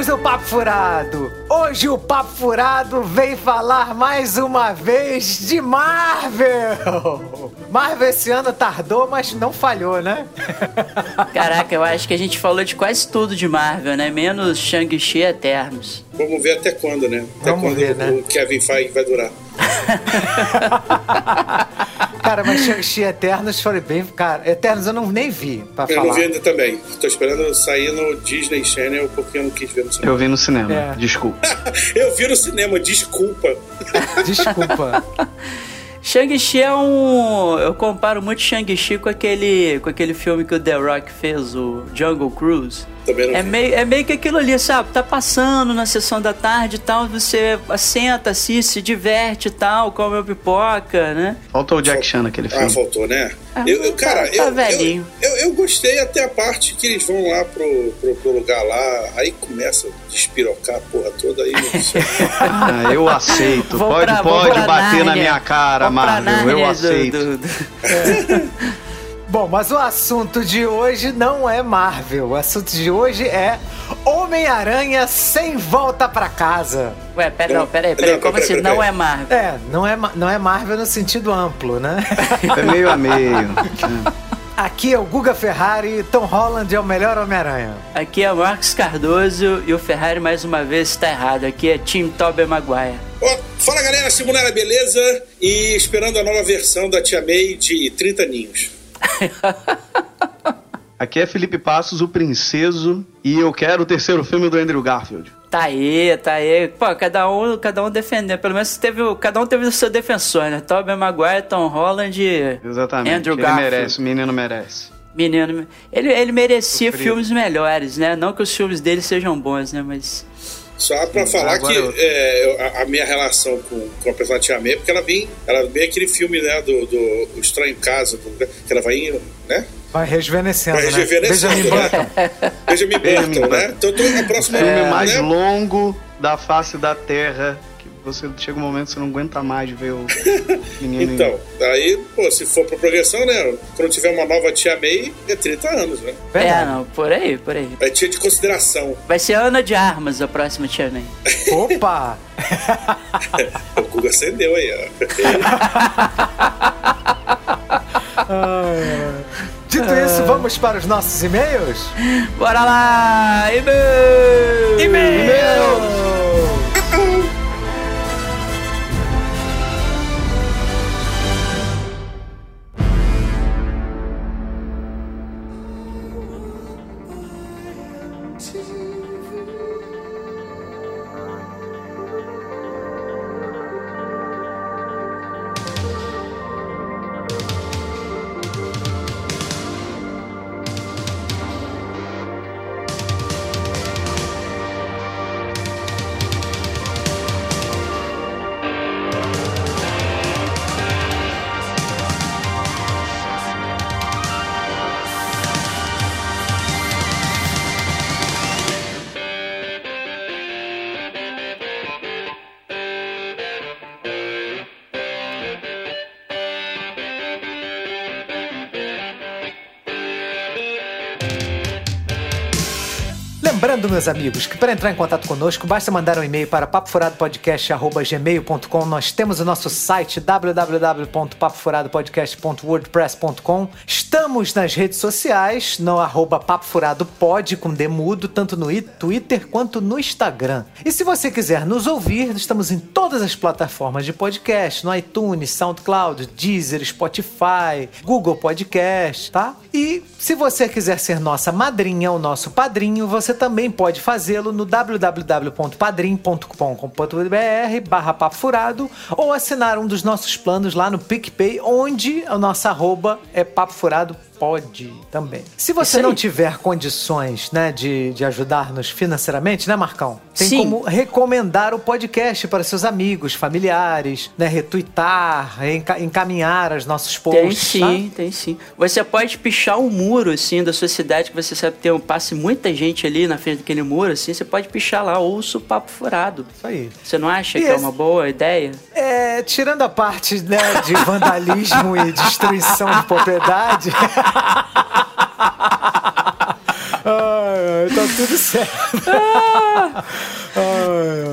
amigos do Papo Furado! Hoje o Papo Furado vem falar mais uma vez de Marvel! Marvel esse ano tardou, mas não falhou, né? Caraca, eu acho que a gente falou de quase tudo de Marvel, né? Menos Shang-Chi Eternos. Vamos ver até quando, né? Até Vamos quando ver, né? o Kevin Feige vai durar. Cara, mas Shang-Chi Eternos foi bem. Cara, Eternos eu não nem vi pra Eu falar. não vi ainda também. Tô esperando sair no Disney Channel porque eu não quis ver no cinema. Eu vi no cinema, É. desculpa. Eu vi no cinema, desculpa. Desculpa. Shang-Chi é um. Eu comparo muito Shang-Chi com aquele, com aquele filme que o The Rock fez, o Jungle Cruise. Também não É vi. meio, é meio que aquilo ali, sabe? Tá passando na sessão da tarde e tal, você senta, assiste, se diverte e tal, come a pipoca, né? Faltou o Jack Chan naquele Ah, filme. faltou, né? Ah, eu, eu- tá- cara, tá eu, eu, velhinho. eu, eu gostei até a parte que eles vão lá pro, pro, pro lugar lá, aí começa despirocar a porra toda aí. não sei. Ah, eu aceito. Vou pode pra- pode bater na Nárnia. minha cara, Vou Marvel. Eu do- aceito. do- do- Bom, mas o assunto de hoje não é Marvel. O assunto de hoje é Homem-Aranha sem volta pra casa. Ué, pera, não, pera aí, pera aí. Não, Como assim? pera, Não é Marvel. É, não é, não é Marvel no sentido amplo, né? É meio a meio. Aqui é o Guga Ferrari, Tom Holland é o melhor Homem-Aranha. Aqui é Marcos Cardoso e o Ferrari mais uma vez está errado. Aqui é Tim Tobey Maguire. Ó, fala galera, Simonara, beleza? E esperando a nova versão da Tia May de 30 ninhos. Aqui é Felipe Passos, o Princeso, e eu quero o terceiro filme do Andrew Garfield. Tá aí, tá aí. Pô, cada um, cada um defendendo. Pelo menos teve, cada um teve o seu defensor, né? Tobey Maguire, Tom Holland e Exatamente. Andrew Ele Garfield. merece, o menino merece. Menino, ele, ele merecia Sofrido. filmes melhores, né? Não que os filmes dele sejam bons, né? Mas. Só pra falar agora que eu- é, a, a minha relação com, com a personagem Tia May, é porque ela vem, ela vem aquele filme, né, do, do O Estranho em Casa, do- que ela vai né? Vai rejuvenescendo, Vai né? rejuvenescendo, Benjamin né? Button. Benjamin Benjamin Button, né? Então, tô, a próxima O filme é, mais né? longo da face da Terra. Que você chega um momento que você não aguenta mais ver o menino. Então, aí, pô, se for pra progressão, né? Quando tiver uma nova Tia May, é 30 anos, né? É, não, por aí, por aí. É tia de consideração. Vai ser Ana de Armas a próxima Tia May. Opa! o Guga acendeu aí, ó. Ah, Dito isso, vamos para os nossos e-mails? Bora lá! E-mail! E-mail! Meus amigos, que para entrar em contato conosco, basta mandar um e-mail para papofuradopodcast.gmail.com. Nós temos o nosso site www.papofuradopodcast.wordpress.com. Estamos nas redes sociais, no arroba papofuradopod, com demudo, tanto no Twitter quanto no Instagram. E se você quiser nos ouvir, estamos em todas as plataformas de podcast, no iTunes, SoundCloud, Deezer, Spotify, Google Podcast, tá? E se você quiser ser nossa madrinha ou nosso padrinho, você também pode fazê-lo no www.padrim.com.br barra papo furado ou assinar um dos nossos planos lá no PicPay, onde a nossa arroba é papo pode também. Se você não tiver condições, né, de, de ajudar-nos financeiramente, né, Marcão? Tem Sim. como recomendar o podcast para seus amigos, familiares, né, retweetar, enca- encaminhar os nossos Tem posts. sim, tem sim. Você pode pichar um muro, assim, da sua cidade, que você sabe que tem um passe muita gente ali na frente daquele muro, assim, você pode pichar lá, ouço o papo furado. Tá? Isso aí. Você não acha E que é uma boa ideia? É, tirando a parte né, de vandalismo e destruição de propriedade. Ah, tá tudo certo.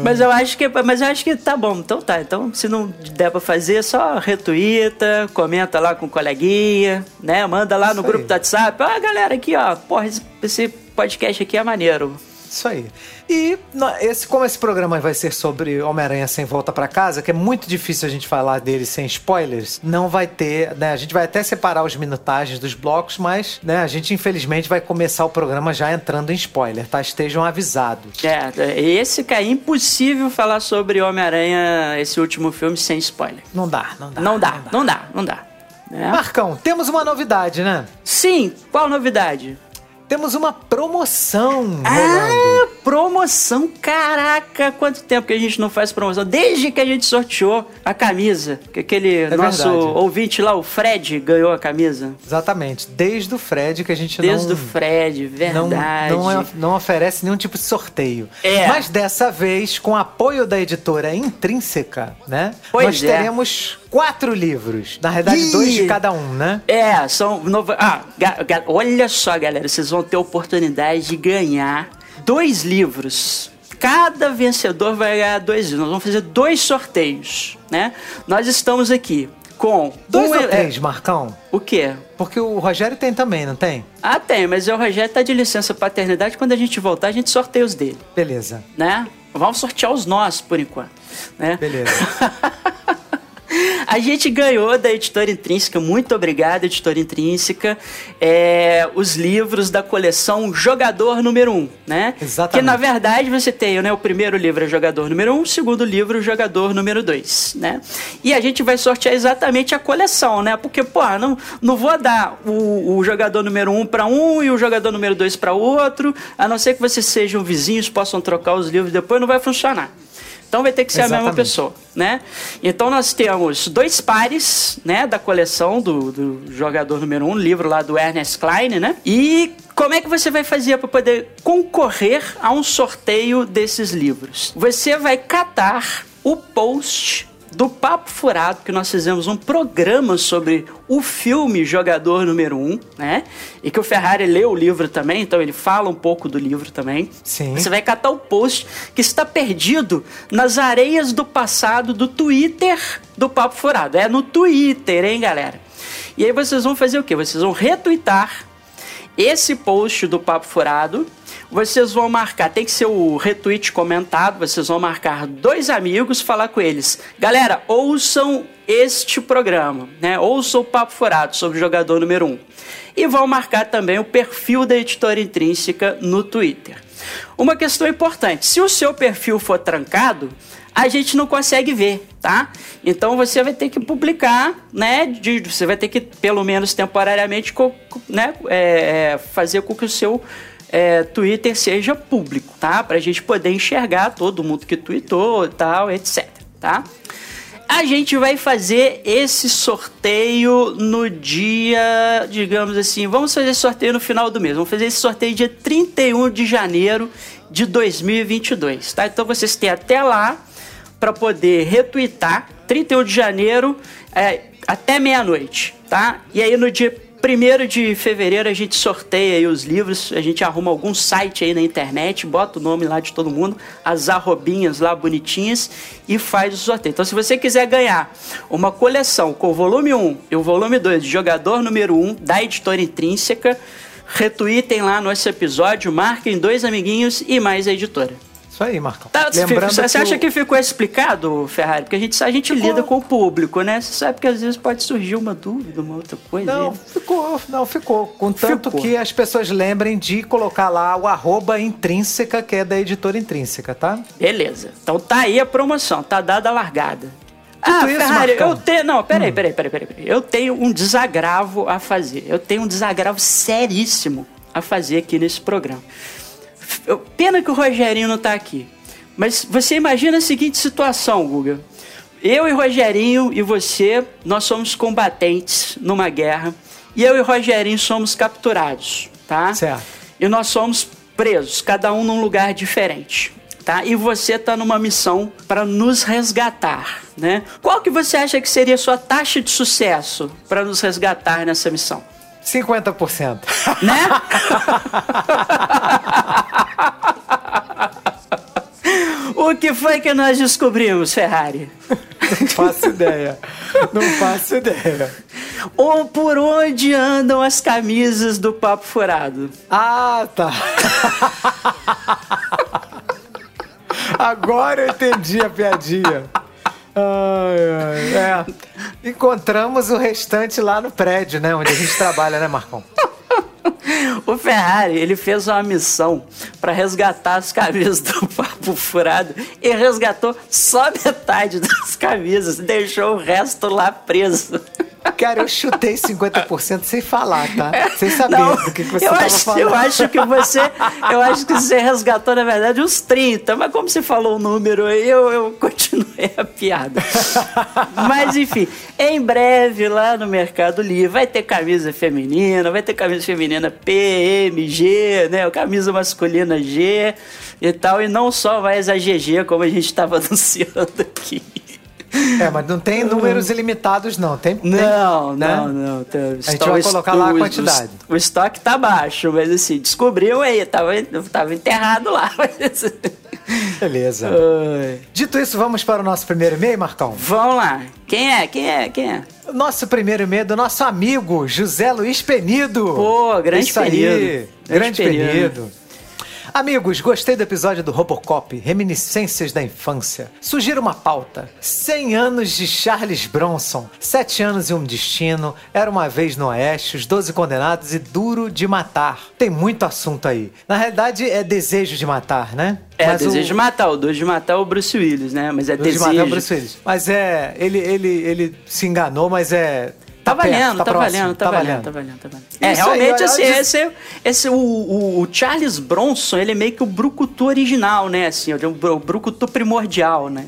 Mas eu acho que, mas eu acho que tá bom. Então tá. Então, se não der pra fazer, só retuita, comenta lá com o coleguinha, né? Manda lá no Isso grupo aí. do WhatsApp. Ó, galera, aqui, ó. Porra, esse podcast aqui é maneiro. Isso aí. E esse, como esse programa vai ser sobre Homem-Aranha Sem Volta pra Casa, que é muito difícil a gente falar dele sem spoilers, não vai ter, né? A gente vai até separar os minutagens dos blocos, mas, né, a gente infelizmente vai começar o programa já entrando em spoiler, tá? Estejam avisados. É, esse cara, é impossível falar sobre Homem-Aranha, esse último filme, sem spoiler. Não dá, não dá. Não dá, não dá, não dá. né? Marcão, temos uma novidade, né? Sim, qual novidade? Temos uma promoção rolando. Ah, promoção! Caraca, quanto tempo que a gente não faz promoção? Desde que a gente sorteou a camisa. Que aquele nosso verdade. ouvinte lá, o Fred, ganhou a camisa. Exatamente. Desde o Fred que a gente Desde não... o Fred, não, verdade. não, é- não oferece nenhum tipo de sorteio. É. Mas dessa vez, com apoio da editora Intrínseca, né? Pois nós é. teremos quatro livros. Na verdade, Ih! dois de cada um, né? É, são. Nova... Ah, olha só, galera, vocês vão ter oportunidade de ganhar dois livros. Cada vencedor vai ganhar dois livros. Nós vamos fazer dois sorteios, né? Nós estamos aqui com. Dois um- ou é- Marcão? O quê? Porque o Rogério tem também, não tem? Ah, tem, mas o Rogério tá de licença paternidade. Quando a gente voltar, a gente sorteia os dele, Beleza. né? Vamos sortear os nossos por enquanto, né? Beleza. A gente ganhou da editora Intrínseca, muito obrigado, editora Intrínseca, é, os livros da coleção Jogador Número 1, né? Exatamente. Que na verdade você tem, né? O primeiro livro é Jogador Número 1, o segundo livro Jogador Número 2, né? E a gente vai sortear exatamente a coleção, né? Porque, pô, não, não vou dar o, o Jogador Número 1 para um e o Jogador Número 2 para outro, a não ser que vocês sejam vizinhos, possam trocar os livros depois, não vai funcionar. Então vai ter que ser a mesma Exatamente. pessoa, né? Então nós temos dois pares, né, da coleção do, do jogador número um, livro lá do Ernest Klein, né? E como é que você vai fazer para poder concorrer a um sorteio desses livros? Você vai catar o post do Papo Furado, que nós fizemos um programa sobre o filme Jogador Número 1, né? E que o Ferrari leu o livro também, então ele fala um pouco do livro também. Sim. Você vai catar o post que está perdido nas areias do passado do Twitter do Papo Furado. É no Twitter, hein, galera? E aí vocês vão fazer o quê? Vocês vão retweetar esse post do Papo Furado. Vocês vão marcar, tem que ser o retweet comentado. Vocês vão marcar dois amigos, falar com eles. Galera, ouçam este programa, né? Ouçam o Papo Furado sobre o jogador número 1. Um. E vão marcar também o perfil da editora intrínseca no Twitter. Uma questão importante: se o seu perfil for trancado, a gente não consegue ver, tá? Então você vai ter que publicar, né? de- você vai ter que, pelo menos temporariamente, co- né, é, é, fazer com que o seu é, Twitter seja público, tá? Pra gente poder enxergar todo mundo que tweetou e tal, etc, tá? A gente vai fazer esse sorteio no dia, digamos assim, vamos fazer esse sorteio no final do mês. Vamos fazer esse sorteio dia 31 de janeiro de 2022, tá? Então vocês têm até lá para poder retweetar 31 de janeiro é, até meia-noite, tá? E aí no dia 1 de fevereiro a gente sorteia aí os livros, a gente arruma algum site aí na internet, bota o nome lá de todo mundo, as arrobinhas lá bonitinhas e faz o sorteio. Então se você quiser ganhar uma coleção com o volume 1 e o volume 2 de jogador número 1 da editora intrínseca, retweetem lá nosso episódio, marquem dois amiguinhos e mais a editora. Isso aí, Marcão. Tá, Lembrando você que acha o- que ficou explicado, Ferrari? Porque a gente, a gente Ficou. lida com o público, né? Você sabe que às vezes pode surgir uma dúvida, uma outra coisa. Não, né? ficou, não, ficou. Contanto Ficou. que as pessoas lembrem de colocar lá o arroba intrínseca, que é da editora intrínseca, tá? Beleza. Então tá aí a promoção, tá dada a largada. Tudo ah, isso, Ferrari, Marcão? eu tenho. Não, peraí, peraí, peraí, peraí, peraí. Eu tenho um desagravo a fazer. Eu tenho um desagravo seríssimo a fazer aqui nesse programa. Pena que o Rogerinho não tá aqui. Mas você imagina a seguinte situação, Guga. Eu e Rogerinho e você, nós somos combatentes numa guerra. E eu e Rogerinho somos capturados, tá? Certo. E nós somos presos, cada um num lugar diferente. Tá? E você tá numa missão para nos resgatar, né? Qual que você acha que seria a sua taxa de sucesso para nos resgatar nessa missão? 50%. Né? o que foi que nós descobrimos, Ferrari? Não faço ideia. Não faço ideia. Ou por onde andam as camisas do Papo Furado? Ah, tá. Agora eu entendi a piadinha. Ai, ai, é. Encontramos o restante lá no prédio, né? Onde a gente trabalha, né, Marcão? O Ferrari, ele fez uma missão para resgatar as camisas do Papo Furado e resgatou só metade das camisas, deixou o resto lá preso. Cara, eu chutei 50% sem falar, tá? Sem saber Não, do que, que você eu tava acho, falando. Eu acho que você. Eu acho que você resgatou, na verdade, uns 30, mas como você falou o número aí, eu, eu continuei a piada. mas enfim, em breve, lá no Mercado Livre, vai ter camisa feminina, vai ter camisa feminina P, M, G, né? Camisa masculina G e tal, e não só mais a GG, como a gente estava anunciando aqui. É, mas não tem números ilimitados, não. Tem, tem, Não, né? não, não. A gente vai colocar lá a quantidade. O, o estoque tá baixo, mas assim, descobriu aí, tava, tava enterrado lá. mas- Beleza. Ai. Dito isso, vamos para o nosso primeiro e-mail, Marcão? Vamos lá. Quem é? Quem é? Quem é? Nosso primeiro e-mail é do nosso amigo José Luiz Penido. Pô, grande Isso aí, Penido. Grande Grande Penido. Penido. Amigos, gostei do episódio do Robocop, Reminiscências da Infância. Sugiro uma pauta. 100 anos de Charles Bronson, 7 anos e um destino, Era uma vez no Oeste, Os 12 Condenados e Duro de Matar. Tem muito assunto aí. Na realidade, é Desejo de Matar, né? É, Mas o- desejo de matar. O desejo de matar é o Bruce Willis, né? Mas é Duro de desejo. Matar é o Bruce Willis. Mas é, ele, ele, ele se enganou, mas é... Tá, valendo, tá, próximo, valendo, tá, valendo, tá valendo, tá valendo. É, Isso aí, realmente, olha, assim, olha- esse, esse o, o, o Charles Bronson, ele é meio que o brucutu original, né? Assim, o, o brucutu primordial, né?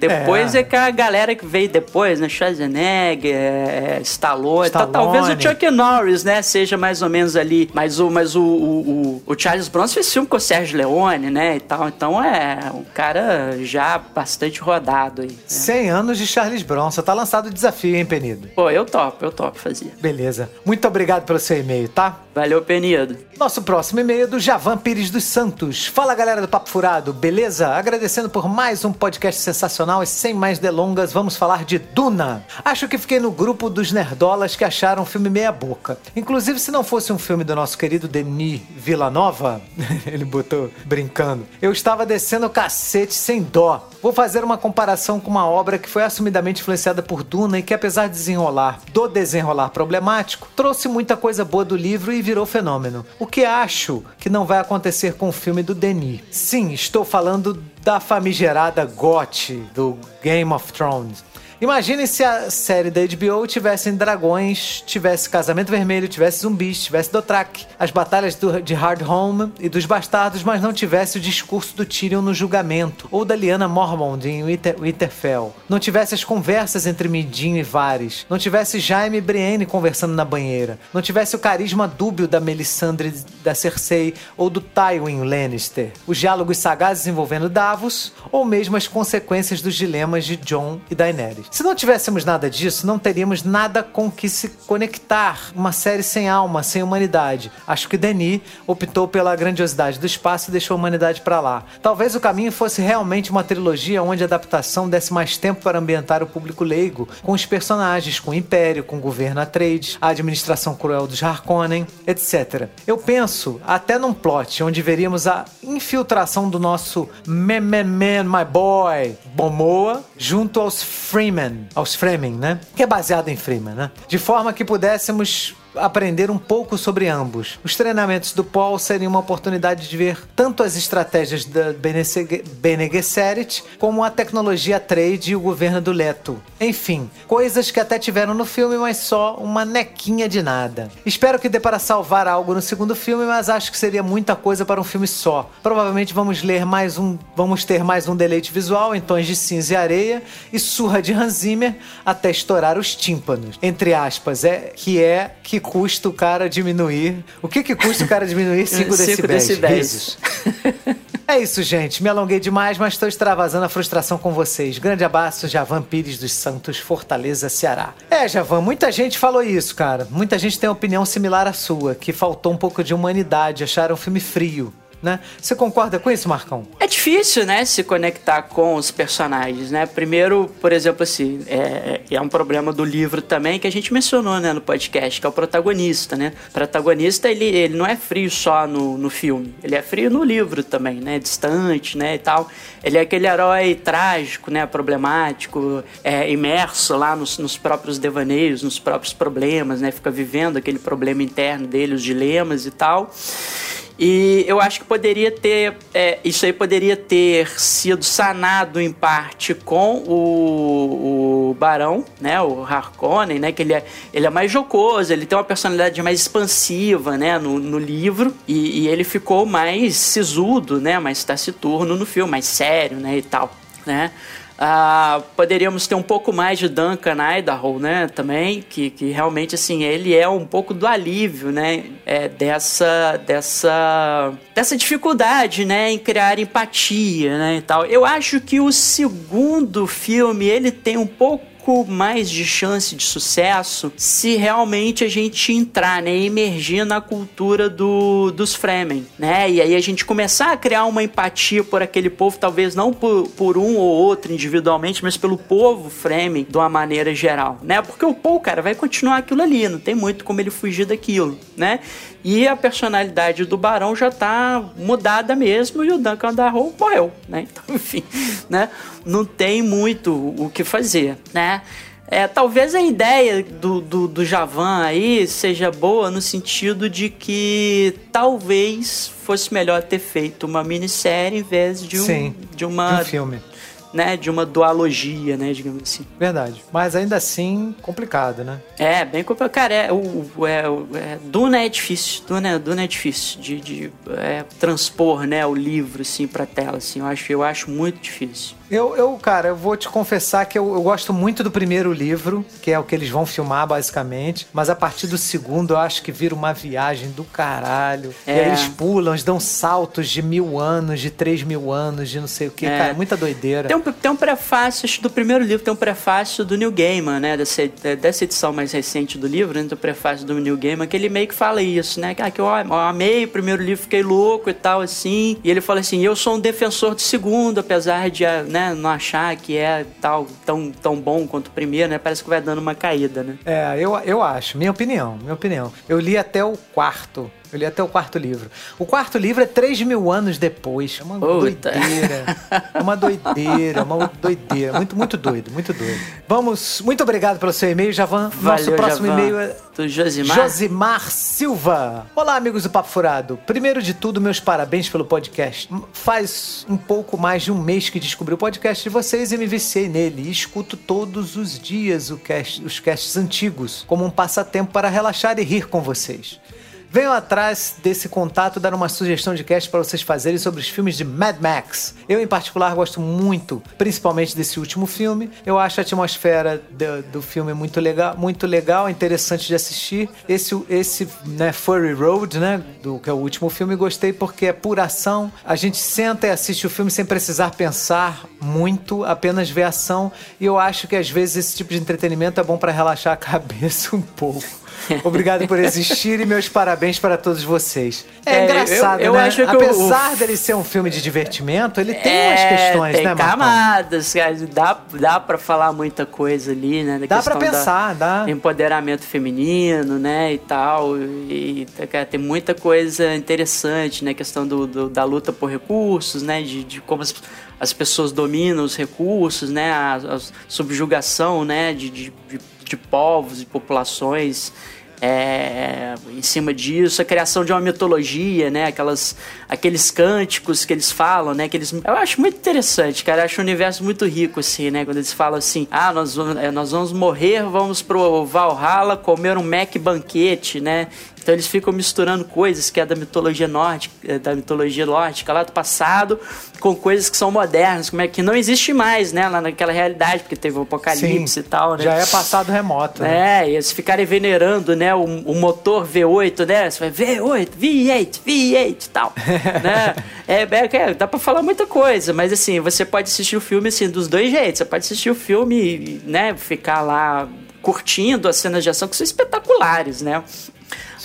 Depois É. é. que a galera que veio depois, né? Schwarzenegger, é, Stallone, tá- Stallone. talvez o Chuck Norris, né? Seja mais ou menos ali. Mas o, mas o, o, o, o Charles Bronson fez filme com o Sérgio Leone, né? E tal. Então é um cara já bastante rodado aí. né? 100 anos de Charles Bronson. Tá lançado o desafio, hein, Penido? Pô, eu topo, eu topo fazer. Beleza. Muito obrigado pelo seu e-mail, tá? Valeu, Penido. Nosso próximo e-mail é do Javan Pires dos Santos. Fala galera do Papo Furado, beleza? Agradecendo por mais um podcast sensacional e sem mais delongas, vamos falar de Duna. Acho que fiquei no grupo dos nerdolas que acharam o filme meia boca. Inclusive, se não fosse um filme do nosso querido Denis Villanova, ele botou brincando, eu estava descendo o cacete sem dó. Vou fazer uma comparação com uma obra que foi assumidamente influenciada por Duna e que, apesar de desenrolar do desenrolar problemático, trouxe muita coisa boa do livro e virou fenômeno. O que acho que não vai acontecer com o filme do Denis. Sim, estou falando da famigerada GOT do Game of Thrones. Imagine se a série da HBO tivesse dragões, tivesse casamento vermelho, tivesse zumbis, tivesse Dothraki, as batalhas do- de Hardhome e dos bastardos, mas não tivesse o discurso do Tyrion no julgamento, ou da Lyanna Mormont em Winter- Winterfell. Não tivesse as conversas entre Midin e Varys. Não tivesse Jaime e Brienne conversando na banheira. Não tivesse o carisma dúbio da Melisandre da Cersei ou do Tywin Lannister. Os diálogos sagazes envolvendo Davos, ou mesmo as consequências dos dilemas de Jon e Daenerys. Se não tivéssemos nada disso, não teríamos nada com que se conectar. Uma série sem alma, sem humanidade. Acho que Denis optou pela grandiosidade do espaço e deixou a humanidade pra lá. Talvez o caminho fosse realmente uma trilogia onde a adaptação desse mais tempo para ambientar o público leigo, com os personagens, com o Império, com o governo Atreides, a administração cruel dos Harkonnen, etc. Eu penso até num plot onde veríamos a infiltração do nosso man, man, my boy, Momoa, junto aos Freeman, aos Fremen, né? Que é baseado em Freeman, né? De forma que pudéssemos aprender um pouco sobre ambos. Os treinamentos do Paul seriam uma oportunidade de ver tanto as estratégias da Bene Gesserit como a tecnologia trade e o governo do Leto. Enfim, coisas que até tiveram no filme, mas só uma nequinha de nada. Espero que dê para salvar algo no segundo filme, mas acho que seria muita coisa para um filme só. Provavelmente vamos ler mais um, vamos ter mais um deleite visual em tons de cinza e areia e surra de Hans Zimmer até estourar os tímpanos. Entre aspas, é que é que custa o cara diminuir. O que que custa o cara diminuir 5 Cinco decibéis? decibéis. Risos. É isso, gente. Me alonguei demais, mas estou extravasando a frustração com vocês. Grande abraço, Javan Pires dos Santos, Fortaleza, Ceará. É, Javan, muita gente falou isso, cara. Muita gente tem uma opinião similar à sua, que faltou um pouco de humanidade, acharam o filme frio. Né? Você concorda com isso, Marcão? É difícil, né, se conectar com os personagens, né? Primeiro, por exemplo, assim, é, é um problema do livro também que a gente mencionou, né, no podcast, que é o protagonista, né? O protagonista, ele, ele não é frio só no, no filme, ele é frio no livro também, né? Distante, né, e tal. Ele é aquele herói trágico, né, problemático, é, imerso lá nos, nos próprios devaneios, nos próprios problemas, né? Fica vivendo aquele problema interno dele, os dilemas e tal. E eu acho que poderia ter. É, isso aí poderia ter sido sanado em parte com o, o Barão, né? O Harkonnen, né? Que ele é, ele é mais jocoso, ele tem uma personalidade mais expansiva, né? No, no livro. E, e ele ficou mais sisudo, né? Mais taciturno no filme, mais sério, né? E tal, né? Uh, poderíamos ter um pouco mais de Duncan Idaho, né, também, que, que realmente, assim, ele é um pouco do alívio, né, é, dessa, dessa, dessa dificuldade, né, em criar empatia, né, e tal. Eu acho que o segundo filme, ele tem um pouco pouco mais de chance de sucesso se realmente a gente entrar, né, emergir na cultura do, dos Fremen, né? E aí a gente começar a criar uma empatia por aquele povo, talvez não por, por um ou outro individualmente, mas pelo povo Fremen de uma maneira geral, né? Porque o Paul, cara, vai continuar aquilo ali, não tem muito como ele fugir daquilo, né? E a personalidade do Barão já tá mudada mesmo e o Duncan Darrow morreu, né? Então, enfim, né? Não tem muito o que fazer, né? É, talvez a ideia do, do, do Javan aí seja boa no sentido de que talvez fosse melhor ter feito uma minissérie em vez de um, Sim, de uma de um filme né, de uma dualogia, né, digamos assim. Verdade. Mas ainda assim, complicado, né? É, bem complicado. Cara, é, o, é, é, Duna é difícil. Duna, Duna é difícil de, de é, transpor, né, o livro, assim, pra tela, assim. Eu acho, eu acho muito difícil. Eu, eu, cara, eu vou te confessar que eu, eu, gosto muito do primeiro livro, que é o que eles vão filmar, basicamente. Mas a partir do segundo, eu acho que vira uma viagem do caralho. É. E aí eles pulam, eles dão saltos de mil anos, de três mil anos, de não sei o que. É. Cara, muita doideira. Tem um, tem um prefácio, do primeiro livro, tem um prefácio do Neil Gaiman, né? Dessa, dessa edição mais recente do livro, né? Do prefácio do Neil Gaiman, que ele meio que fala isso, né? Que, ah, que eu, eu amei o primeiro livro, fiquei louco e tal, assim. E ele fala assim, eu sou um defensor do segundo, apesar de, né? Né, não achar que é tal, tão, tão bom quanto o primeiro, né? Parece que vai dando uma caída, né? É, eu, eu acho, minha opinião, minha opinião. Eu li até o quarto. Eu li até o quarto livro. O quarto livro é 3 mil anos depois. É uma Puta. doideira. É uma doideira, uma doideira. Muito, muito doido, muito doido. Vamos, muito obrigado pelo seu e-mail, Javan. Nosso próximo e-mail é do Josimar. Josimar Silva. Olá, amigos do Papo Furado. Primeiro de tudo, meus parabéns pelo podcast. Faz um pouco mais de um mês que descobri o podcast de vocês e me viciei nele. E escuto todos os dias cast, os casts antigos, como um passatempo para relaxar e rir com vocês. Venham atrás desse contato dar uma sugestão de cast para vocês fazerem sobre os filmes de Mad Max. Eu, em particular, gosto muito, principalmente desse último filme. Eu acho a atmosfera do, do filme muito legal, muito legal, interessante de assistir. Esse, esse né, Furry Road, né, do que é o último filme, gostei porque é pura ação. A gente senta e assiste o filme sem precisar pensar muito, apenas ver ação. E eu acho que às vezes esse tipo de entretenimento é bom para relaxar a cabeça um pouco. Obrigado por existir e meus parabéns para todos vocês. É, é engraçado, eu, eu né? Acho que Apesar o... dele ser um filme de divertimento, ele tem é, umas questões, tem né, Marcão? camadas, dá, dá para falar muita coisa ali, né? Dá para pensar, dá. Empoderamento feminino, né, e tal. E cara, tem muita coisa interessante, né? Questão do, do da luta por recursos, né? De, de como as, as pessoas dominam os recursos, né? A, a subjugação, né? de, de, de de povos e populações é, em cima disso, a criação de uma mitologia, né? Aquelas, aqueles cânticos que eles falam, né? Aqueles, eu acho muito interessante, cara. Eu acho o universo muito rico, assim, né? Quando eles falam assim, ah, nós, é, nós vamos morrer, vamos pro Valhalla comer um Mac banquete, né? Então eles ficam misturando coisas que é da mitologia nórdica, é, da mitologia nórdica lá do passado, com coisas que são modernas, como é que não existe mais, né, lá naquela realidade, porque teve o apocalipse Sim, e tal, né? Já é passado remoto. Né? É, e eles ficarem venerando, né, o, o, motor V8, né? Você vai V8, V8, V8 e tal, né? É, é, é, dá para falar muita coisa, mas assim, você pode assistir o filme assim dos dois jeitos. Você pode assistir o filme, né, ficar lá curtindo as cenas de ação que são espetaculares, né?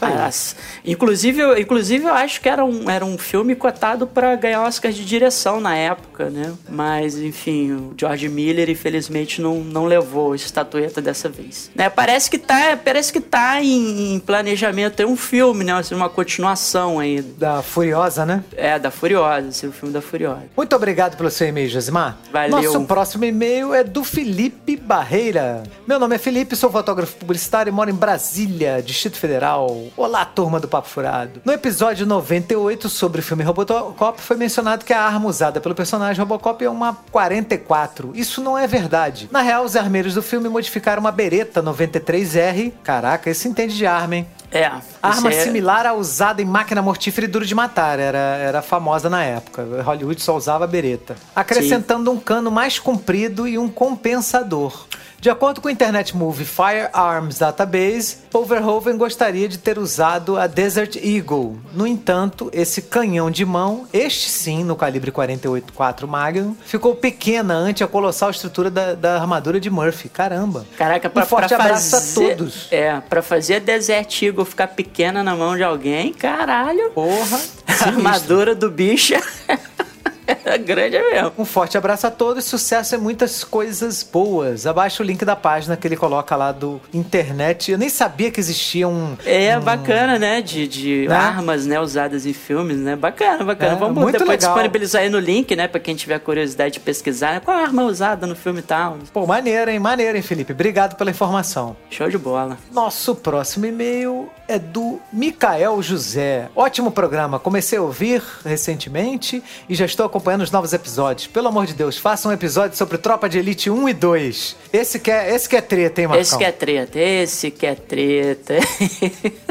As- inclusive, eu- inclusive, eu acho que era um, era um filme cotado pra ganhar Oscar de direção na época, né? Mas, enfim, o George Miller, infelizmente, não, não levou a estatueta dessa vez. Né? Parece que tá, parece que tá em, em planejamento. Tem um filme, né? Assim, uma continuação aí. Da Furiosa, né? É, da Furiosa, é o filme da Furiosa. Muito obrigado pelo seu e-mail, Josimar. Valeu. Nosso próximo e-mail é do Felipe Barreira. Meu nome é Felipe, sou fotógrafo publicitário e moro em Brasília, Distrito Federal. Olá, turma do Papo Furado. No episódio 98 sobre o filme Robocop, foi mencionado que a arma usada pelo personagem Robocop é uma 44. Isso não é verdade. Na real, os armeiros do filme modificaram uma Beretta 93R. Caraca, esse entende de arma, hein? É. Arma é- similar à usada em máquina mortífera e duro de matar. Era, era famosa na época. Hollywood só usava a bereta. Acrescentando um cano mais comprido e um compensador. De acordo com o Internet Movie Firearms Database, Overhoven gostaria de ter usado a Desert Eagle. No entanto, esse canhão de mão, este sim, no calibre 48.4 Magnum, ficou pequena ante a colossal estrutura da, da armadura de Murphy. Caramba! Caraca, pra, um forte pra abraço fazer, a todos. É, pra fazer a Desert Eagle ficar pequena na mão de alguém, caralho. Porra! A armadura do bicho é grande mesmo. Um forte abraço a todos, sucesso e muitas coisas boas. Abaixo o link da página que ele coloca lá do internet. Eu nem sabia que existia um. É bacana, né? De, de Né? armas, né? Usadas em filmes, né? Bacana, bacana. É, Vamos muito depois legal. disponibilizar aí no link, né? Pra quem tiver curiosidade de pesquisar. né? Qual a arma usada no filme e tal. Pô, maneiro, hein? Maneiro, hein, Felipe? Obrigado pela informação. Show de bola. Nosso próximo e-mail é do Micael José. Ótimo programa. Comecei a ouvir recentemente e já estou acompanhando os novos episódios. Pelo amor de Deus, faça um episódio sobre Tropa de Elite 1 e 2. Esse que é, esse que é treta, hein, Marcão? Esse que é treta, esse que é treta.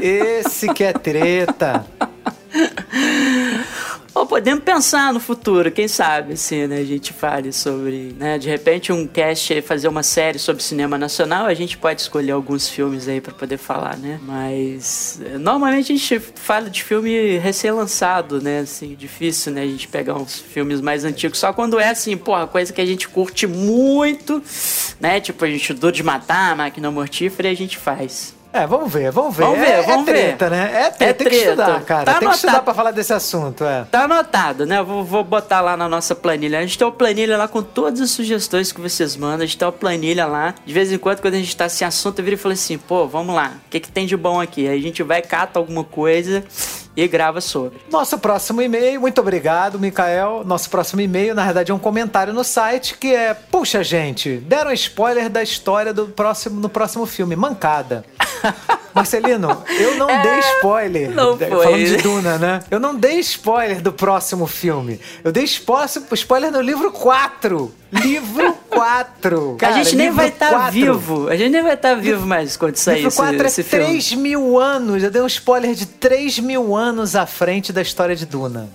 Esse que é treta. Ou podemos pensar no futuro, quem sabe, assim, né? A gente fale sobre, né? De repente um cast, fazer uma série sobre cinema nacional, a gente pode escolher alguns filmes aí pra poder falar, né? Mas eh, normalmente a gente fala de filme recém-lançado, né? Assim, difícil, né? A gente pegar uns filmes mais antigos, só quando é assim, porra, coisa que a gente curte muito, né? Tipo, a gente dor de matar, máquina mortífera, e a gente faz. É, vamos ver, vamos ver. Vamos ver, é, vamos é treta, ver. né? É treta, É tem que treta. estudar, cara. Tá tem que anotado. estudar pra falar desse assunto, é. Tá anotado, né? Vou, vou botar lá na nossa planilha. A gente tem uma planilha lá com todas as sugestões que vocês mandam. A gente tem uma planilha lá. De vez em quando, quando a gente tá sem assunto, eu viro e falo assim: pô, vamos lá. O que, que tem de bom aqui? Aí a gente vai, cata alguma coisa e grava sobre. Nosso próximo e-mail, muito obrigado, Mikael. Nosso próximo e-mail, na verdade, é um comentário no site que é: Puxa, gente, deram spoiler da história do próximo, no próximo filme, Mancada. Marcelino, eu não dei spoiler. não foi. Falando de Duna, né? Eu não dei spoiler do próximo filme. Eu dei spo- spoiler no livro 4. Livro 4. a gente nem vai estar 4. vivo. A gente nem vai estar vivo mais quando sair Livro esse, 4 esse é filme. 3 mil anos. Eu dei um spoiler de 3 mil anos à frente da história de Duna.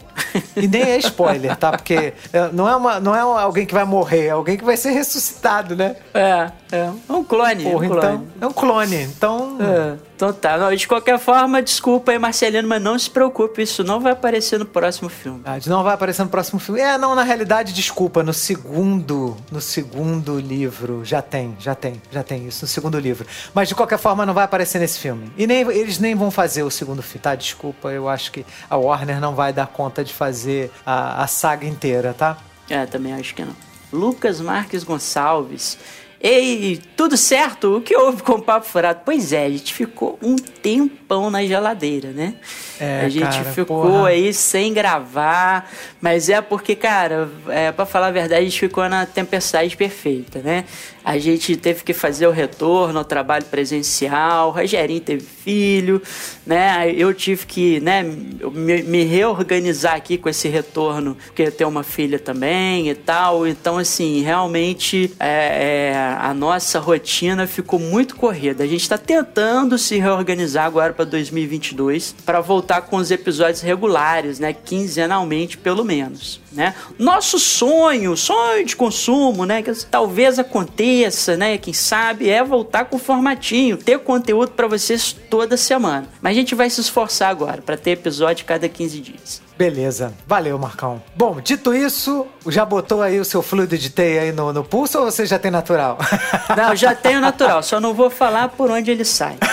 E nem é spoiler, tá? Porque é, não é, uma, não é alguém que vai morrer, é alguém que vai ser ressuscitado, né? É, é. É um clone. Porra, um clone. então. É um clone. Então. É, então tá. Não, de qualquer forma, desculpa aí, Marcelino, mas não se preocupe, isso não vai aparecer no próximo filme. Ah, Não vai aparecer no próximo filme. É, não, na realidade, desculpa, no segundo, no segundo livro já tem, já tem, já tem isso no segundo livro. Mas de qualquer forma não vai aparecer nesse filme. E nem eles nem vão fazer o segundo filme, tá? Desculpa, eu acho que a Warner não vai dar conta de fazer a, a saga inteira, tá? É, também acho que não. Lucas Marques Gonçalves. Ei, tudo certo? O que houve com o Papo Furado? Pois é, a gente ficou um tempão na geladeira, né? É, a gente cara, ficou porra. aí sem gravar, mas é porque, cara, é, pra falar a verdade, a gente ficou na tempestade perfeita, né? A gente teve que fazer o retorno ao trabalho presencial, o Rogerinho teve filho, né? Eu tive que, né, me, me reorganizar aqui com esse retorno, porque eu tenho uma filha também e tal. Então, assim, realmente é, é, a nossa rotina ficou muito corrida. A gente está tentando se reorganizar agora para 2022 para voltar com os episódios regulares, né? Quinzenalmente, pelo menos. Né? Nosso sonho, sonho de consumo, né? Que talvez aconteça, né? Quem sabe é voltar com formatinho, ter conteúdo para vocês toda semana. Mas a gente vai se esforçar agora para ter episódio cada 15 dias. Beleza, valeu, Marcão. Bom, dito isso, já botou aí o seu fluido de teia aí no, no pulso ou você já tem natural? Não, já tenho natural, só não vou falar por onde ele sai.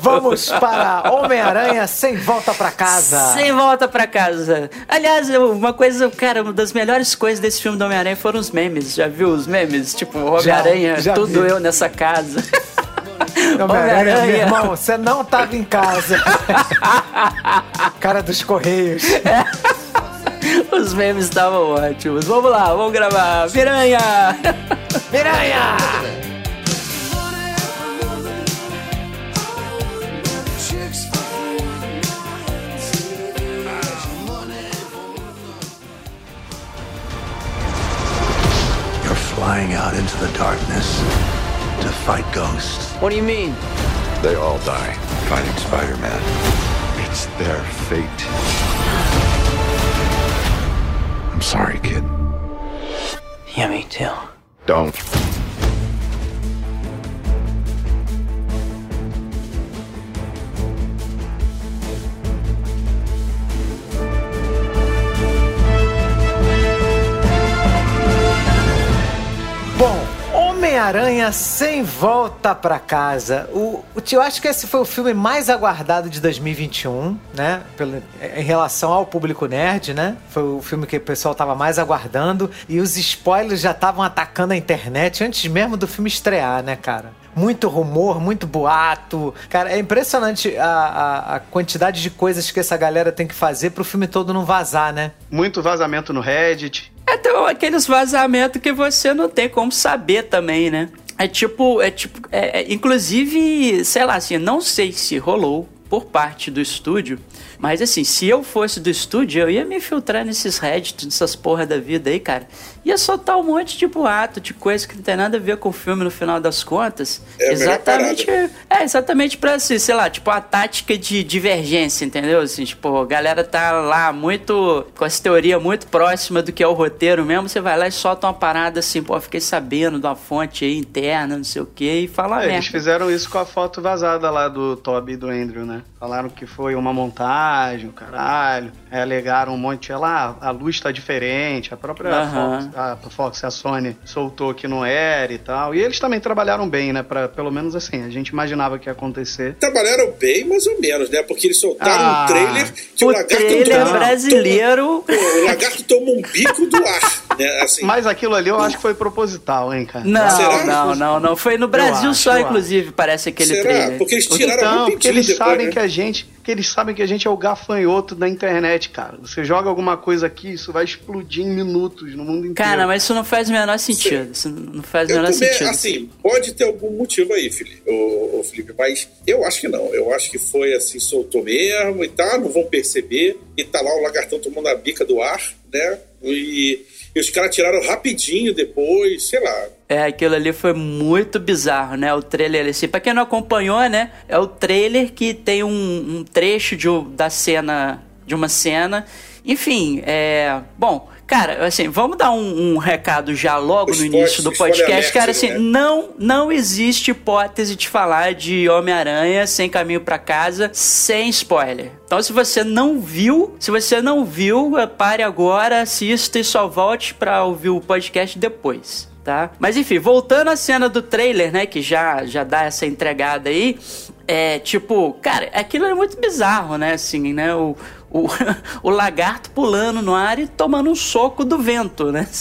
Vamos para Homem-Aranha sem volta para casa. Sem volta para casa. Aliás, uma coisa, cara, uma das melhores coisas desse filme do Homem-Aranha foram os memes. Já viu os memes? Tipo, Homem-Aranha, tudo vi. eu nessa casa. Homem-Aranha, Homem meu irmão, você não tava em casa. Cara dos Correios. Os memes estavam ótimos. Vamos lá, vamos gravar. Piranha! Piranha! flying out into the darkness to fight ghosts. What do you mean? They all die fighting Spider-Man. It's their fate. I'm sorry, kid. Yeah, me too. Don't. Homem-Aranha sem volta para casa. O, o, eu acho que esse foi o filme mais aguardado de 2021, né? Pelo, em relação ao público nerd, né? Foi o filme que o pessoal tava mais aguardando. E os spoilers já estavam atacando a internet antes mesmo do filme estrear, né, cara? muito rumor, muito boato. Cara, é impressionante a, a, a, quantidade de coisas que essa galera tem que fazer pro filme todo não vazar, né? Muito vazamento no Reddit. Então, aqueles vazamentos que você não tem como saber também, né? É tipo, é tipo, é, é, inclusive, sei lá, assim, não sei se rolou por parte do estúdio, mas assim, se eu fosse do estúdio, eu ia me filtrar nesses Reddit, nessas porra da vida aí, cara. Ia soltar um monte de boato, de coisa que não tem nada a ver com o filme no final das contas. É exatamente. É, exatamente pra assim, sei lá, tipo, a tática de divergência, entendeu? Assim, tipo, a galera tá lá muito. com essa teoria muito próxima do que é o roteiro mesmo. Você vai lá e solta uma parada assim, pô, fiquei sabendo de uma fonte aí interna, não sei o quê, e fala é, Eles fizeram isso com a foto vazada lá do Toby e do Andrew, né? Falaram que foi uma montagem, o caralho. Aí alegaram um monte, lá, a luz tá diferente, a própria uhum. Fox, a Fox, a Sony soltou que não era e tal. E eles também trabalharam bem, né? Pra, pelo menos assim, a gente imaginava que ia acontecer. Trabalharam bem, mais ou menos, né? Porque eles soltaram ah, um trailer que o, o lagarto trailer toma, brasileiro. Toma, o lagarto toma um bico do ar. Né? Assim. Mas aquilo ali eu acho que foi proposital, hein, cara? Não, Será? não, não, não. Foi no Brasil acho, só, inclusive, parece aquele Será? trailer. Porque eles tiraram então, porque eles depois, sabem né? que a gente que eles sabem que a gente é o gafanhoto da internet, cara. Você joga alguma coisa aqui, isso vai explodir em minutos no mundo inteiro. Cara, mas isso não faz o menor sentido. Isso não faz o menor também, sentido. Assim, pode ter algum motivo aí, Felipe, o, o Felipe, mas eu acho que não. Eu acho que foi assim, soltou mesmo e tá, não vão perceber. E tá lá o lagartão tomando a bica do ar, né? E e os caras tiraram rapidinho depois, sei lá. É, aquilo ali foi muito bizarro, né? O trailer assim. Pra quem não acompanhou, né? É o trailer que tem um, um trecho de, da cena, de uma cena. Enfim, é. Bom, Cara, assim, vamos dar um, um recado já logo no início do podcast. Cara, assim, né? não, não existe hipótese de falar de Homem-Aranha sem caminho para casa, sem spoiler. Então, se você não viu, se você não viu, pare agora, assista e só volte para ouvir o podcast depois. Tá? Mas enfim, voltando à cena do trailer, né, que já já dá essa entregada aí, é tipo, cara, aquilo é muito bizarro, né, assim, né, o, o, o lagarto pulando no ar e tomando um soco do vento, né?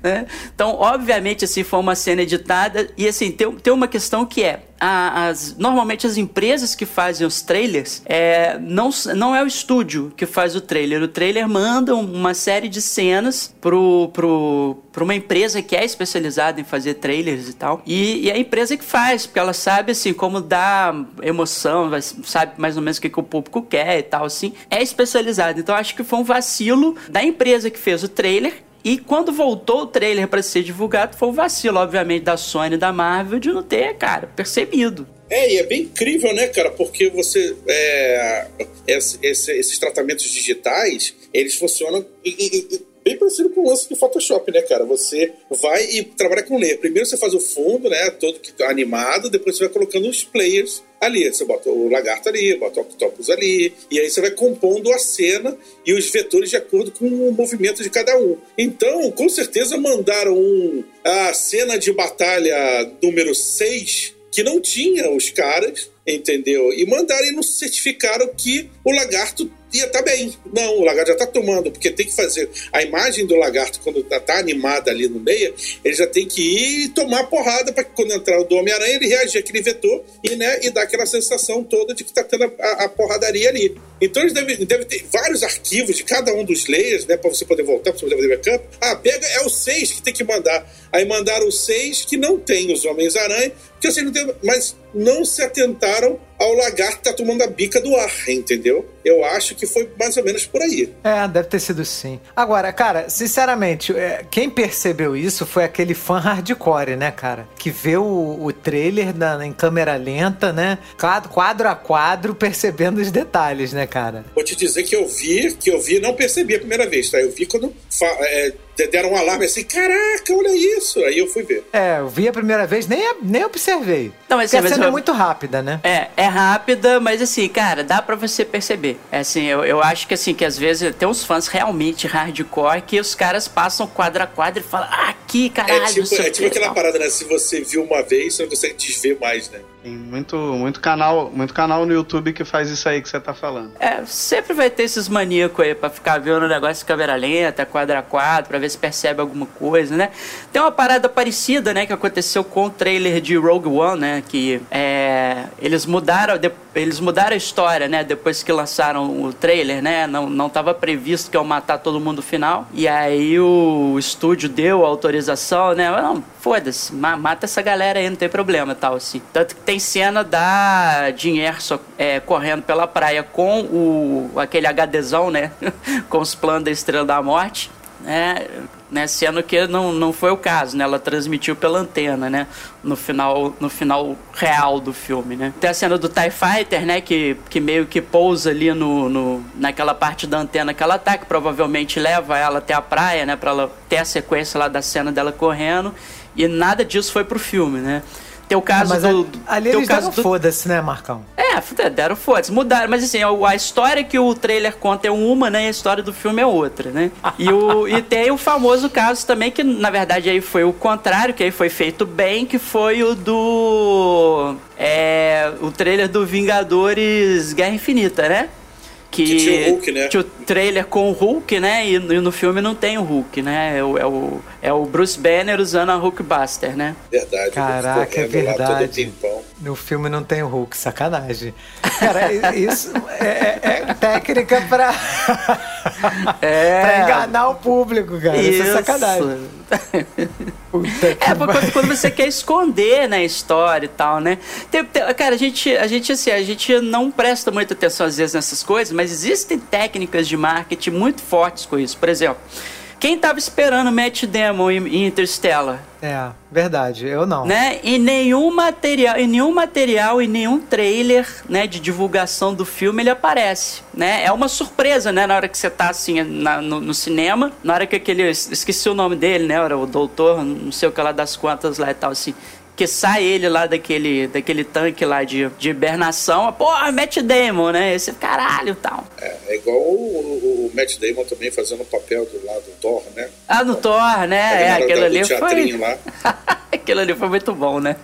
Né? Então, obviamente, assim, foi uma cena editada e, assim, tem, tem uma questão que é, as, normalmente as empresas que fazem os trailers é, não, não é o estúdio que faz o trailer. O trailer manda uma série de cenas pro, pro, uma empresa que é especializada em fazer trailers e tal. E, e é a empresa que faz, porque ela sabe assim como dar emoção, sabe mais ou menos o que, que o público quer e tal, assim. É especializada. Então acho que foi um vacilo da empresa que fez o trailer e quando voltou o trailer para ser divulgado, foi um vacilo, obviamente, da Sony e da Marvel de não ter, cara, percebido. É, e é bem incrível, né, cara? Porque você. É, esse, esse, esses tratamentos digitais, eles funcionam. E, e, bem parecido com o lance do Photoshop, né, cara? Você vai e trabalha com layer. Primeiro você faz o fundo, né, todo animado, depois você vai colocando os players ali. Você bota o lagarto ali, bota o octopus ali, e aí você vai compondo a cena e os vetores de acordo com o movimento de cada um. Então, com certeza mandaram um, a cena de batalha número 6 que não tinha os caras, entendeu? E mandaram e não certificaram que o lagarto ia estar tá bem. Não, o lagarto já está tomando, porque tem que fazer a imagem do lagarto quando está tá animada ali no meio, ele já tem que ir e tomar porrada para que quando entrar o do Homem-Aranha ele reagir aquele vetor e, né, e dar aquela sensação toda de que está tendo a, a, porradaria ali. Então eles devem, devem ter vários arquivos de cada um dos layers, né, para você poder voltar, para você poder fazer backup. Ah, pega, é o 6 que tem que mandar. Aí mandaram o 6 que não tem os Homens-Aranha, que assim, não tem, mas não se atentaram ao lagarto que tá tomando a bica do ar, entendeu? Eu acho que foi mais ou menos por aí. É, deve ter sido sim. Agora, cara, sinceramente, é, quem percebeu isso foi aquele fã hardcore, né, cara? Que vê o, o trailer na, em câmera lenta, né? Quadro a quadro, percebendo os detalhes, né, cara? Vou te dizer que eu vi, que eu vi, não percebi a primeira vez, tá? Eu vi quando é, deram um alarme assim, caraca, olha isso. Aí eu fui ver. É, eu vi a primeira vez, nem, nem observei. Não, mas, Porque a cena eu... é muito rápida, né? É, é rápida, mas assim, cara, dá para você perceber. É assim, eu, eu acho que assim, que às vezes tem uns fãs realmente hardcore que os caras passam quadro a quadro e falam, ah, aqui, caralho. É tipo, é tipo aquela parada, né? Se você viu uma vez, você não consegue desver mais, né? Tem muito, muito, canal, muito canal no YouTube que faz isso aí que você tá falando. É, sempre vai ter esses maníacos aí pra ficar vendo o negócio de câmera lenta, quadro a quadro, pra ver se percebe alguma coisa, né? Tem uma parada parecida, né, que aconteceu com o trailer de Rogue One, né? Que é, eles mudaram eles mudaram a história, né? Depois que lançaram o trailer, né? Não, não tava previsto que iam matar todo mundo final. E aí o estúdio deu a autorização, né? Não, foda-se, mata essa galera aí, não tem problema tal, assim. Tanto que tem cena da Dinheiro é, correndo pela praia com o aquele HDzão, né? com os planos da Estrela da Morte. Né, né, sendo que não, não foi o caso, né? Ela transmitiu pela antena, né? No final, no final real do filme, né? Tem a cena do TIE Fighter, né? Que, que meio que pousa ali no, no, naquela parte da antena que ela tá, que provavelmente leva ela até a praia, né? Pra ela ter a sequência lá da cena dela correndo. E nada disso foi pro filme, né? Tem o caso mas do. Ali eles deram do... foda-se, né, Marcão? É, deram foda-se. Mudaram, mas assim, a história que o trailer conta é uma, né? E a história do filme é outra, né? E, o, e tem o famoso caso também, que na verdade aí foi o contrário, que aí foi feito bem, que foi o do. É. O trailer do Vingadores Guerra Infinita, né? Que, que tinha o Hulk, né? Tinha o trailer com o Hulk, né? E, e no filme não tem o Hulk, né? É o, é o, é o Bruce Banner usando a Hulkbuster, né? Verdade. Caraca, é verdade. No filme não tem o Hulk, sacanagem. Cara, isso é, é, é técnica pra, é. pra enganar o público, cara. Isso, isso é sacanagem. é, porque quando você quer esconder na né, história e tal, né? Tem, tem, cara, a gente, a gente, assim, a gente não presta muita atenção às vezes nessas coisas, mas existem técnicas de marketing muito fortes com isso. Por exemplo, quem tava esperando Matt Damon em Interstellar? É, verdade, eu não. Né? E nenhum material, em nenhum material e nenhum trailer, né, de divulgação do filme ele aparece, né? É uma surpresa, né, na hora que você tá assim na, no, no, cinema, na hora que aquele esqueci o nome dele, né, era o doutor, não sei o que lá das quantas lá e tal assim que sai ele lá daquele, daquele tanque lá de, de hibernação, porra, Matt Damon, né? Esse caralho e tal. É, é igual o, o, Matt Damon também fazendo o papel do lado do Thor, né? Ah, no Thor, né? É, aquele ali foi... Lá. aquele ali foi muito bom, né?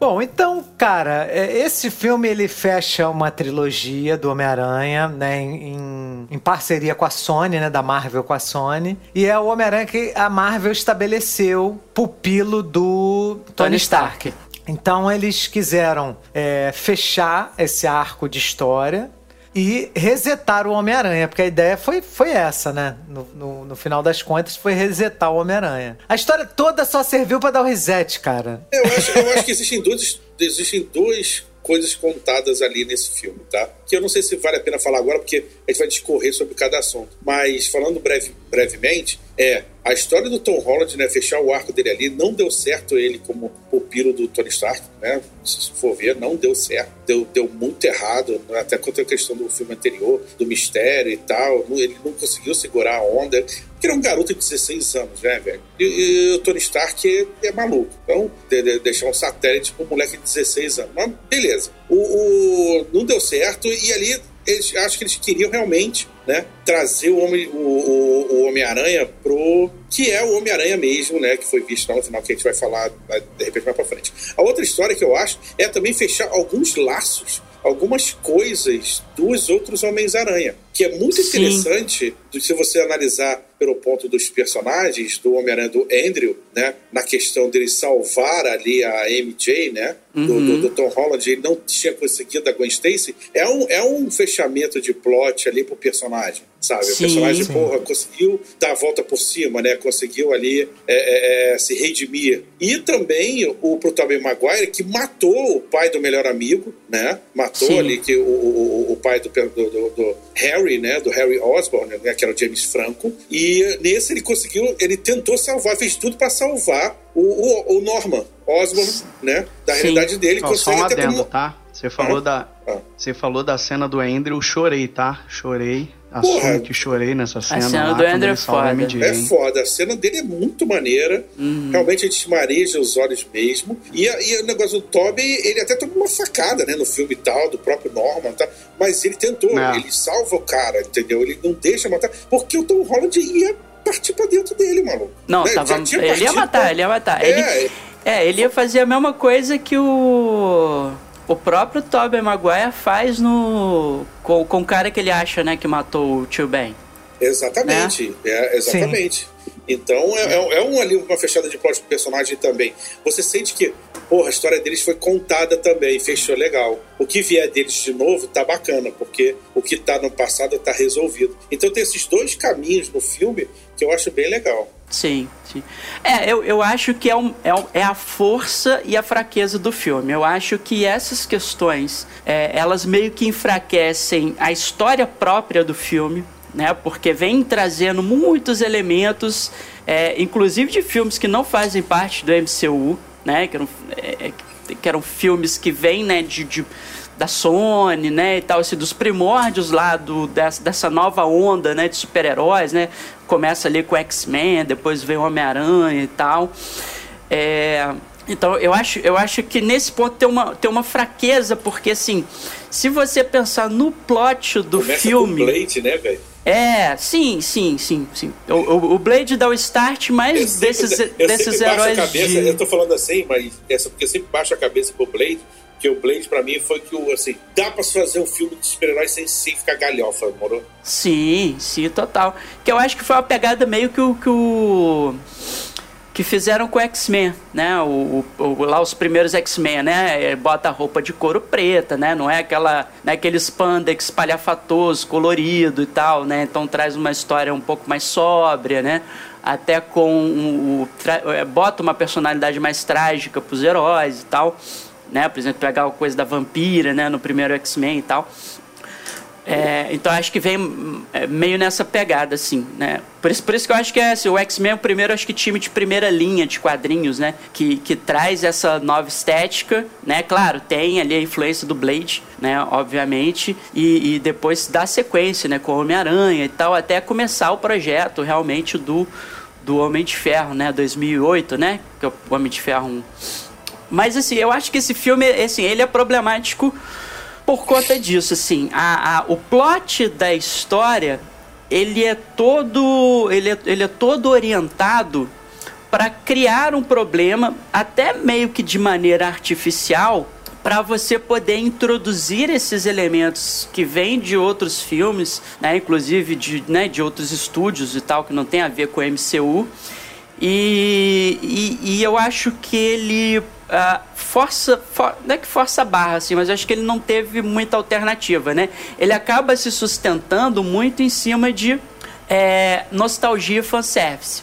Bom, então, cara, é, esse filme ele fecha uma trilogia do Homem-Aranha, né, em, em, parceria com a Sony, né, da Marvel com a Sony. E é o Homem-Aranha que a Marvel estabeleceu pupilo do Tony, Tony Stark. Stark. Então eles quiseram é, fechar esse arco de história e resetar o Homem-Aranha, porque a ideia foi, foi essa, né? No, no, no final das contas, foi resetar o Homem-Aranha. A história toda só serviu para dar o reset, cara. Eu acho, eu acho que existem dois, existem dois coisas contadas ali nesse filme, tá? Que eu não sei se vale a pena falar agora, porque a gente vai discorrer sobre cada assunto. Mas falando breve, brevemente, é a história do Tom Holland, né? Fechar o arco dele ali, não deu certo ele como pupilo do Tony Stark, né? Se for ver, não deu certo. Deu, deu muito errado, até quanto a questão do filme anterior, do mistério e tal. Ele não conseguiu segurar a onda. Porque ele é um garoto de 16 anos, né, velho? E, e, o Tony Stark é, é maluco. Então, de, de, deixar um satélite um moleque de 16 anos. Mas beleza. O, o, não deu certo e ali eles, acho que eles queriam realmente né, trazer o Homem-Aranha o, o, o Homem pro. que é o Homem-Aranha mesmo, né? Que foi visto no final, que a gente vai falar de repente mais pra frente. A outra história que eu acho é também fechar alguns laços algumas coisas dos outros Homens-Aranha, que é muito Sim. interessante se você analisar pelo ponto dos personagens do Homem-Aranha do Andrew, né, na questão dele salvar ali a MJ, né, uhum. do, do, do, Tom Holland, ele não tinha conseguido a Gwen Stacy, é um, é um fechamento de plot ali pro personagem, sabe? Sim, o personagem, sim. porra, conseguiu dar a volta por cima, né, conseguiu ali é, é, é, se redimir. E também o pro Tobey Maguire, que matou o pai do melhor amigo, né, matou sim. ali que o, o, o pai do, do, do, Harry, né, do Harry Osborn, né, que era o James Franco, e nesse ele conseguiu, ele tentou salvar, fez tudo para salvar o, o, o Norman Osborn, né, da Sim. realidade dele. Não, só um adendo, como... tá? Você falou, ah, da, ah. você falou da cena do Andrew, chorei, tá? Chorei. Assumo que chorei nessa cena. A cena lá, do Andrew é foda. MJ, é foda. A cena dele é muito maneira. Uhum. Realmente a gente mareja os olhos mesmo. E, e o negócio do Toby, ele até tomou uma facada, né? No filme e tal, do próprio Norman tá? Mas ele tentou. É. Ele salva o cara, entendeu? Ele não deixa matar. Porque o Tom Holland ia partir pra dentro dele, maluco. Não, né? tava, ele ia matar, pra... ele ia matar. É, ele, é, ele ia fazer a mesma coisa que o o próprio Tobey Maguire faz no com, com o cara que ele acha, né, que matou o tio Ben. Exatamente, né? é, exatamente. Sim. Então é, é, é, um, ali uma fechada de plot pro personagem também. Você sente que, porra, a história deles foi contada também, fechou legal. O que vier deles de novo tá bacana, porque o que tá no passado tá resolvido. Então tem esses dois caminhos no filme que eu acho bem legal. Sim, sim. É, eu, eu acho que é, um, é, um, é a força e a fraqueza do filme. Eu acho que essas questões, é, elas meio que enfraquecem a história própria do filme, né? Porque vem trazendo muitos elementos, é, inclusive de filmes que não fazem parte do MCU, né? Que eram, é, que eram filmes que vêm, né, de, de da Sony, né, e tal, assim, dos primórdios lá do, dessa, dessa nova onda, né, de super-heróis, né, começa ali com X-Men, depois vem o Homem-Aranha e tal, é, então eu acho, eu acho que nesse ponto tem uma, tem uma fraqueza, porque assim, se você pensar no plot do Começa filme... Com Blade, né, velho? É, sim, sim, sim, sim. O, o, Blade dá o start, eu desses, sempre, desses heróis. Cabeça, de... Eu tô falando assim, mas essa porque eu sempre baixo a cabeça pro Blade, que o Blade, para mim, foi que o, assim, dá pra fazer um filme de super-heróis sem, sem ficar galhofa, moro? Sim, sim, total. Que eu acho que foi uma pegada meio que o. Que, o, que fizeram com o X-Men, né? O, o, lá os primeiros X-Men, né? Bota a roupa de couro preta, né? Não é aquela, né? aquele spandex espalhafatoso, colorido e tal, né? Então traz uma história um pouco mais sóbria, né? Até com o, o bota uma personalidade mais trágica para os heróis e tal né? Por exemplo, pegar a coisa da vampira, né? No primeiro X-Men e tal. É, então acho que vem é, meio nessa pegada, assim, né? Por isso, por isso que eu acho que é, assim, o X-Men é o primeiro, acho que time de primeira linha de quadrinhos, né? Que, que traz essa nova estética, né? Claro, tem ali a influência do Blade, né? Obviamente, e, e depois dá sequência, né? Com o Homem-Aranha e tal, até começar o projeto realmente do, do Homem de Ferro, né? 2008, né? Que é o Homem de Ferro 1. Mas assim, eu acho que esse filme, assim, ele é problemático por conta disso, assim. A, a, o plot da história, ele é todo, ele é, ele é todo orientado para criar um problema, até meio que de maneira artificial, para você poder introduzir esses elementos que vêm de outros filmes, né, inclusive de, né, de outros estúdios e tal, que não tem a ver com o MCU. E, e, e eu acho que ele uh, força, for, não é que força barra, assim, mas acho que ele não teve muita alternativa, né? Ele acaba se sustentando muito em cima de é, nostalgia e fanservice,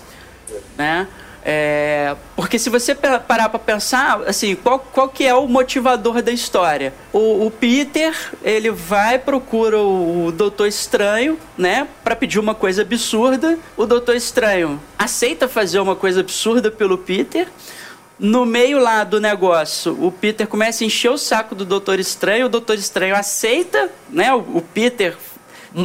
né? É, porque se você parar para pensar, assim, qual, qual que é o motivador da história? O, o Peter, ele vai, procura o, o Doutor Estranho, né, para pedir uma coisa absurda. O Doutor Estranho aceita fazer uma coisa absurda pelo Peter. No meio lá do negócio, o Peter começa a encher o saco do Doutor Estranho, o Doutor Estranho aceita, né? O, Peter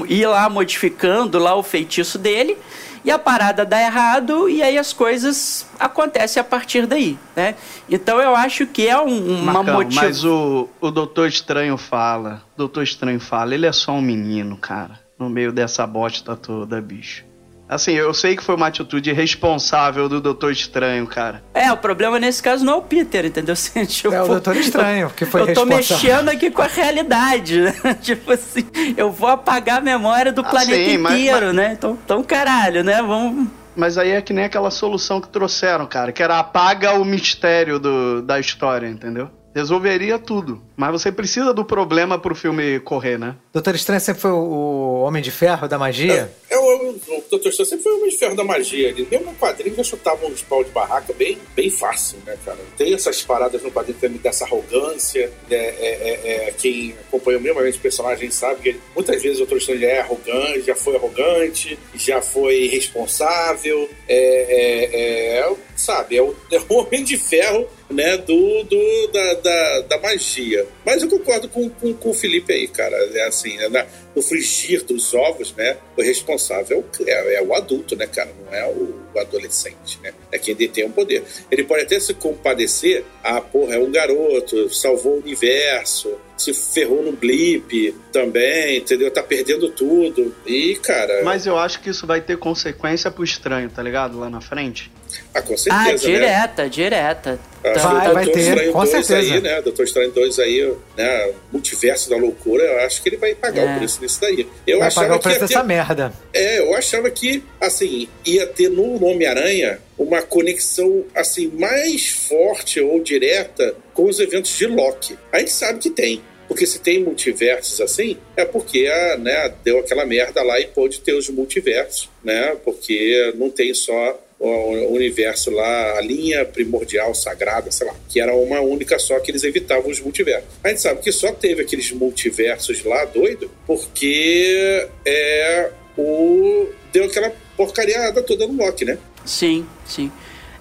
ir lá modificando lá o feitiço dele e a parada dá errado e aí as coisas acontecem a partir daí, né? Então eu acho que é um, uma motivação. Mas o, o Doutor Estranho fala, Doutor Estranho fala, ele é só um menino, cara, no meio dessa bosta toda, bicho. Assim, eu sei que foi uma atitude responsável do Doutor Estranho, cara. É, o problema nesse caso não é o Peter, entendeu? Assim, tipo, é o Doutor Estranho, que foi Eu tô mexendo aqui com a realidade, né? tipo assim, eu vou apagar a memória do ah, planeta sim, inteiro, mas, mas... né? Então, então, caralho, né? Vamos... Mas aí é que nem aquela solução que trouxeram, cara, que era apaga o mistério do, da história, entendeu? resolveria tudo. Mas você precisa do problema pro filme correr, né? Doutor Estranho sempre foi o Homem de Ferro da magia? É, é o, o Doutor Estranho sempre foi o Homem de Ferro da magia. Ele mesmo no quadrinho já chutava uns pau de barraca bem, bem fácil, né, cara? Tem essas paradas no quadrinho também dessa arrogância. Né? É, é, é, quem acompanha mesmo o personagem sabe que muitas vezes o Doutor Estranho é arrogante, já foi arrogante, já foi responsável. É, é, é sabe, é o, é o Homem de Ferro né, do, do da, da, da, magia. Mas eu concordo com, com, com, o Felipe aí, cara. É assim, é no frigir dos ovos, né, o responsável é, é, o adulto, né, cara, não é o, o, adolescente, né? É quem detém o poder. Ele pode até se compadecer, ah, porra, é um garoto, salvou o universo, se ferrou no blip também, entendeu? Tá perdendo tudo. E, cara. Mas eu acho que isso vai ter consequência pro estranho, tá ligado? Lá na frente. Ah, com certeza. Ah, direta, né? direta. Ah, vai, vai ter, Estranho com certeza. Aí, né? Doutor Estranho 2 aí, né? Multiverso da loucura, eu acho que ele vai pagar é. o preço nisso daí. Eu vai pagar o preço dessa ter... merda. É, eu achava que, assim, ia ter no Homem-Aranha uma conexão, assim, mais forte ou direta com os eventos de Loki. A gente sabe que tem. Porque se tem multiversos assim, é porque a, né, deu aquela merda lá e pôde ter os multiversos, né? Porque não tem só o universo lá, a linha primordial, sagrada, sei lá, que era uma única só que eles evitavam os multiversos. A gente sabe que só teve aqueles multiversos lá, doido, porque é o deu aquela porcariada toda no Loki, né? Sim, sim.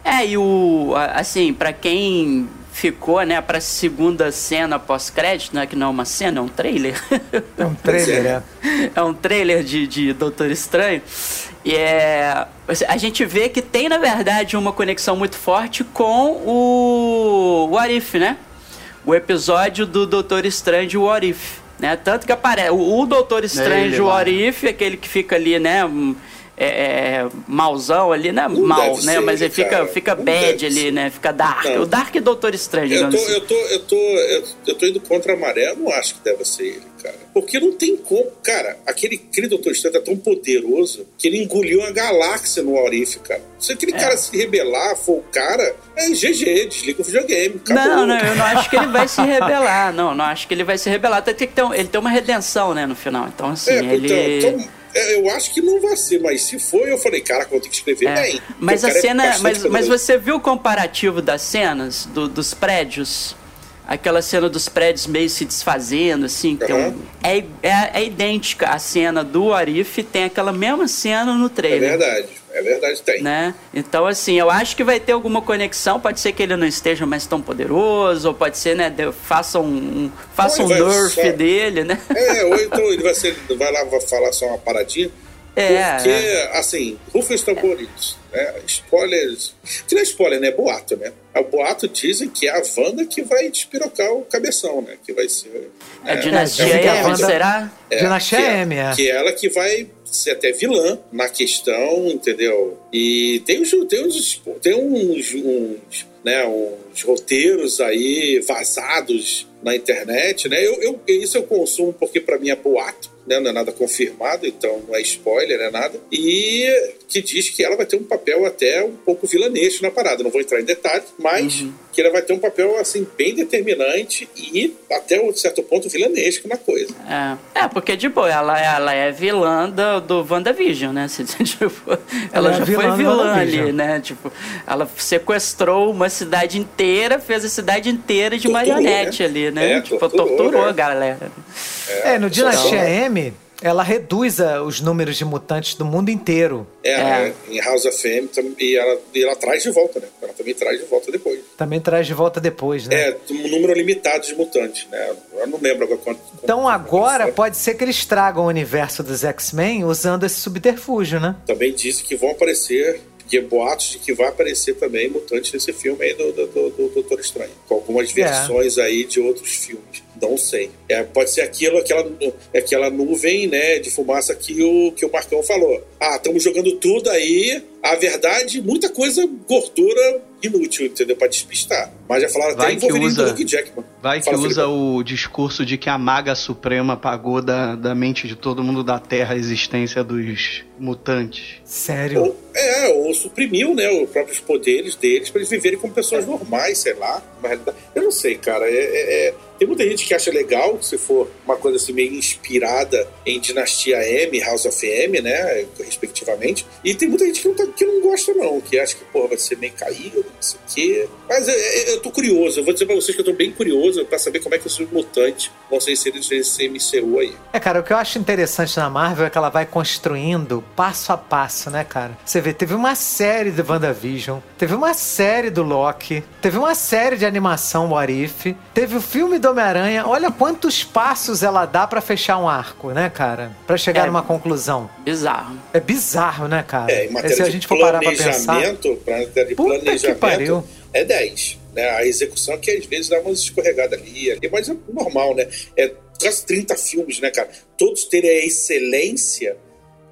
É, e o. Assim, para quem ficou, né, pra segunda cena pós-crédito, né, que não é uma cena, é um trailer. É um trailer, é. É um trailer de, de Doutor Estranho. E é, a gente vê que tem, na verdade, uma conexão muito forte com o What If, né? O episódio do Doutor Estranho What If. Né? Tanto que aparece o, o Doutor Estranho é What If, aquele que fica ali, né? é, é, malzão ali, né? Não Mal, né? Ser, Mas ele fica, fica bad ali, né? Fica dark. Não. O Dark Doutor Estranho, eu tô, assim. eu tô, eu tô, eu, eu tô indo contra a maré, eu não acho que deve ser ele, cara. Porque não tem como. Cara, aquele, aquele Doutor Estranho é tão poderoso que ele engoliu uma galáxia no Aurif, cara. Se aquele é. cara se rebelar, for o cara, é GG, desliga o videogame. Acabou. Não, não, eu não acho que ele vai se rebelar. Não, não acho que ele vai se rebelar. Tem que ter um, ele tem uma redenção, né, no final. Então, assim, é, ele. Então, então eu acho que não vai ser, mas se for, eu falei, cara, vou ter que escrever é. bem. Mas a cena. É mas, mas você viu o comparativo das cenas do, dos prédios? Aquela cena dos prédios meio se desfazendo, assim. Um, é, é, é, idêntica a cena do Arif, tem aquela mesma cena no trailer. É verdade. É verdade, tem. Né? Então, assim, eu acho que vai ter alguma conexão. Pode ser que ele não esteja mais tão poderoso, ou pode ser, né? Faça um, faça um nerf só... dele, né? É, ou então ele vai, ser, vai lá vai falar só uma paradinha. É, porque, é. assim, rufem os tambores. Né? Spoilers. Que não é spoiler, né? É boato, né? O boato dizem que é a Wanda que vai despirocar o cabeção, né? Que vai ser. É, a Dinastia é, é, M, será? É, Dinastia M, é. Que é ela que vai ser até vilã na questão, entendeu? E tem uns, tem uns, tem uns, uns, né, uns roteiros aí vazados na internet, né? Eu, eu isso eu consumo porque para mim é boato né? não é nada confirmado, então não é spoiler, é nada. E que diz que ela vai ter um papel até um pouco vilanesco na parada. Não vou entrar em detalhes, mas uhum. que ela vai ter um papel assim bem determinante e até um certo ponto vilanesco na coisa. É, é porque de boa, ela, ela é vilã do, do WandaVision, né? tipo, ela, ela é já foi vilã ali, né? Tipo, ela sequestrou uma cidade inteira, fez a cidade inteira de torturou, marionete né? ali, né? É, tipo, torturou, torturou né? a galera. É, é no Dinastia M, ela reduz os números de mutantes do mundo inteiro. É, é. em House of M, e ela, e ela traz de volta, né? Ela também traz de volta depois. Também traz de volta depois, né? É, um número limitado de mutantes, né? Eu não lembro agora quanto. Então agora pode ser que eles tragam o universo dos X-Men usando esse subterfúgio, né? Também disse que vão aparecer que boatos de que vai aparecer também mutantes nesse filme aí do, do, do, do Doutor Estranho. Com algumas versões é. aí de outros filmes. Não sei. É, pode ser aquilo, aquela, aquela nuvem né, de fumaça que o, que o Marcão falou. Ah, estamos jogando tudo aí. A verdade, muita coisa gordura inútil, entendeu? Pra despistar. Mas já falaram vai até que usa, do Jackman. Vai Fala, que usa Felipe. o discurso de que a maga suprema pagou da, da mente de todo mundo da Terra a existência dos mutantes. Sério? Ou, é, ou suprimiu, né, os próprios poderes deles para eles viverem como pessoas normais, sei lá. Eu não sei, cara. É, é, é, tem muita gente que acha legal, se for uma coisa assim meio inspirada em Dinastia M, House of M, né, respectivamente. E tem muita gente que não, tá, que não gosta, não, que acha que, porra, vai ser meio caído, não sei o quê. Mas eu, eu tô curioso, eu vou dizer pra vocês que eu tô bem curioso pra saber como é que os mutantes vão ser inseridos nesse MCU aí. É, cara, o que eu acho interessante na Marvel é que ela vai construindo passo a passo, né, cara? Você vê, teve uma série de WandaVision, teve uma série do Loki, teve uma série de animação What If, teve o filme do Homem-Aranha. Olha quantos passos ela dá pra fechar um arco, né, cara? Pra chegar É. numa conclusão. Bizarro. É bizarro, né, cara? É, em matéria Se a gente for parar pra pensar. planejamento, pra matéria de Puta que planejamento, pariu. é 10. Né? A execução que às vezes dá umas escorregadas ali, ali, mas é normal, né? É quase 30 filmes, né, cara? Todos terem a excelência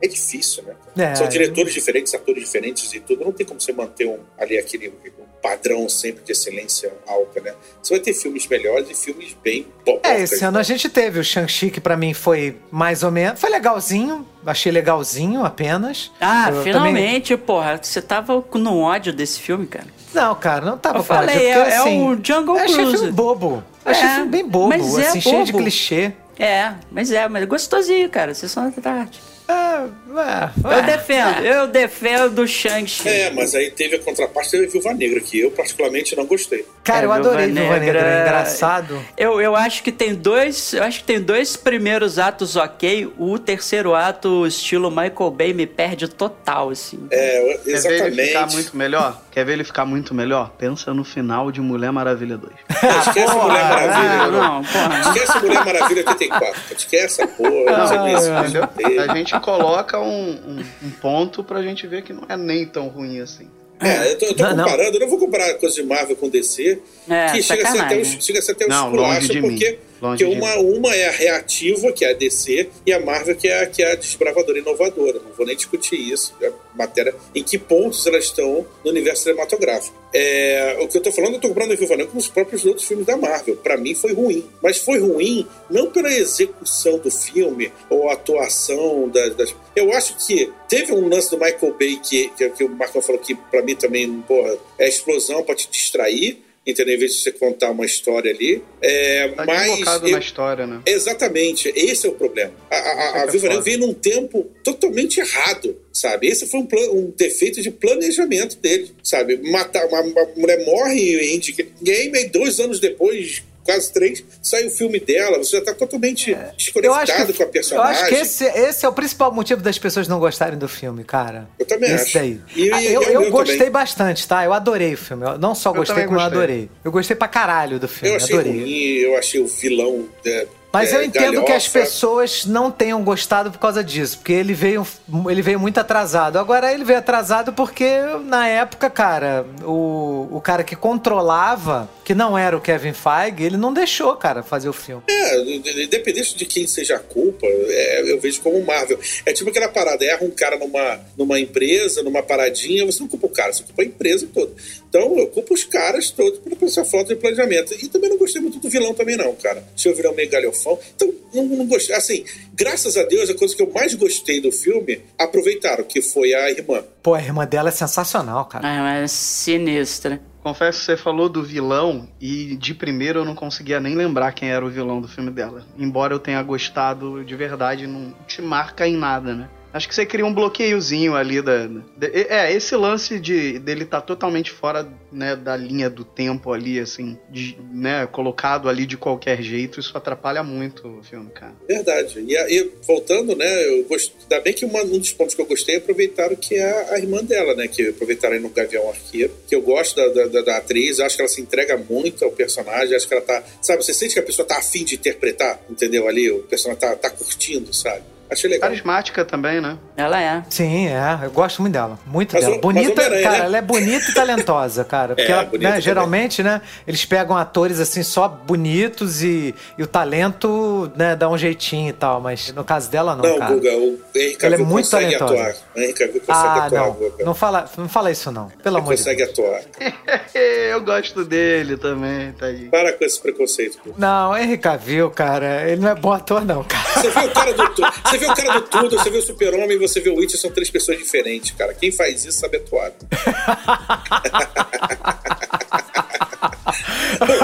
é difícil, né? É. São diretores diferentes, atores diferentes e tudo. Não tem como você manter um, ali aquele um padrão sempre de excelência alta, né? Você vai ter filmes melhores e filmes bem top. É, esse ano a gente teve o Shang-Chi, que pra mim foi mais ou menos. Foi legalzinho, achei legalzinho apenas. Ah, Eu finalmente, porra. Você tava no ódio desse filme, cara. Não, cara, não tava Eu com ódio, falei, porque, é- é assim, o Jungle eu Achei Cruise. filme bobo. Achei É, filme bem bobo, mas é assim, cheio de bobo. clichê. É, mas é, mas é gostosinho, cara. Sessão da tarde. É, é, Eu é, defendo, eu defendo o Shang-Chi. É, mas aí teve a contraparte teve a Viúva Negra, que eu particularmente não gostei. Cara, É, eu adorei Viúva Viúva Negra. Negra- Engraçado. Eu, eu acho que tem dois. Eu acho que tem dois primeiros atos ok. O terceiro ato, estilo Michael Bay, me perde total, assim. É, Quer ver ele exatamente. ficar muito melhor? Quer ver ele ficar muito melhor? Pensa no final de Mulher Maravilha 2. Ah, esquece porra, Mulher Maravilha. Ah, não, porra. Esquece Mulher Maravilha 84. Esquece essa porra. Ah, não sei nem se Entendeu? teve. A gente coloca um, um- um ponto pra gente ver que não é nem tão ruim assim. É, eu tô, eu tô Não, não. comparando, eu não vou comparar coisa de Marvel com DC, É, que chega a, ser até um, chega a ser até um Não, longe esculacho, de mim. porque, Longe porque uma, uma é a reativa, que é a DC, e a Marvel, que é, a- que é a desbravadora e inovadora. Não vou nem discutir isso, é matéria em que pontos elas estão no universo cinematográfico. É, o que eu tô falando, eu tô comparando a Viúva Negra com os próprios outros filmes da Marvel. Pra mim foi ruim. Mas foi ruim não pela execução do filme ou a atuação das, das- Eu acho que teve um lance do Michael Bay que, que, que o Marcão falou que pra mim também, porra, é explosão pra te distrair. Entendeu? Em vez de você contar uma história ali. É, Tá mas eu- na história, né? Exatamente, esse é o problema. A, a, a, Isso a é foda. veio num tempo totalmente errado, sabe? Esse foi um, um defeito de planejamento dele, sabe? Matar uma, uma mulher morre em Endgame e dois anos depois, quase três, sai o filme dela. Você já tá totalmente Eu desconectado acho, que, com a eu personagem. acho que esse, esse é o principal motivo das pessoas não gostarem do filme, cara. Eu também esse acho. daí. E- Ah, e- eu eu- eu eu gostei também. bastante, tá? Eu adorei o filme. Eu não só Eu gostei, como eu gostei. adorei. Eu gostei pra caralho do filme. Eu achei adorei. ruim, eu achei o vilão. é, Mas é, eu entendo que as galhofa. pessoas não tenham gostado por causa disso, porque ele veio, ele veio muito atrasado. Agora ele veio atrasado porque na época, cara, o, o cara que controlava, que não era o Kevin Feige, ele não deixou, cara, fazer o filme. É, independente de quem seja a culpa, é, eu vejo como Marvel. É tipo aquela parada, erra um cara numa, numa empresa, numa paradinha, você não culpa o cara, você culpa a empresa toda. Então eu culpo os caras todos por essa falta de planejamento. E também não gostei muito do vilão também não, cara. Achei o vilão meio galhofão. Então não, não gostei. Assim, graças a Deus, a coisa que eu mais gostei do filme, aproveitaram, que foi a irmã. Pô, a irmã dela é sensacional, cara. Ai, mas sinistra. Confesso que você falou do vilão e de primeiro eu não conseguia nem lembrar quem era o vilão do filme dela. Embora eu tenha gostado de verdade, não te marca em nada, né? Acho que você cria um bloqueiozinho ali da. de- é, esse lance de dele tá totalmente fora né, da linha do tempo ali, assim, de, né, colocado ali de qualquer jeito, isso atrapalha muito o filme, cara. Verdade. E, aí, voltando, né, eu gosto, ainda bem que uma- um dos pontos que eu gostei é aproveitaram que é a irmã dela, né, que aproveitaram no Gavião Arqueiro, que eu gosto da, da, da- da atriz, acho que ela se entrega muito ao personagem, acho que ela tá, sabe, você sente que a pessoa tá afim de interpretar, entendeu, ali, o personagem tá, tá curtindo, sabe? Achei legal. Carismática também, né? Ela é. Sim, é. Eu gosto muito dela. Muito Mas dela. bonita, cara, né? ela é bonita e talentosa, cara. Porque É, ela, né, geralmente, né, eles pegam atores assim só bonitos e, e o talento, né, dá um jeitinho e tal. Mas no caso dela, não, Não, cara. Guga, o Henry Ela é Cavill muito consegue talentosa. atuar. O Cavill consegue Ah, atuar, não. Guga. Não fala, não fala isso, não. Pelo Ele amor de consegue Deus. atuar. Eu gosto dele também, tá aí. Para com esse preconceito, Guga. Não, Henry Cavill, cara, ele não é bom ator, não, cara. Você vê o cara do tudo, você vê o cara do tudo, você vê o super-homem você vê o Witcher, são três pessoas diferentes, cara. Quem faz isso sabe atuar.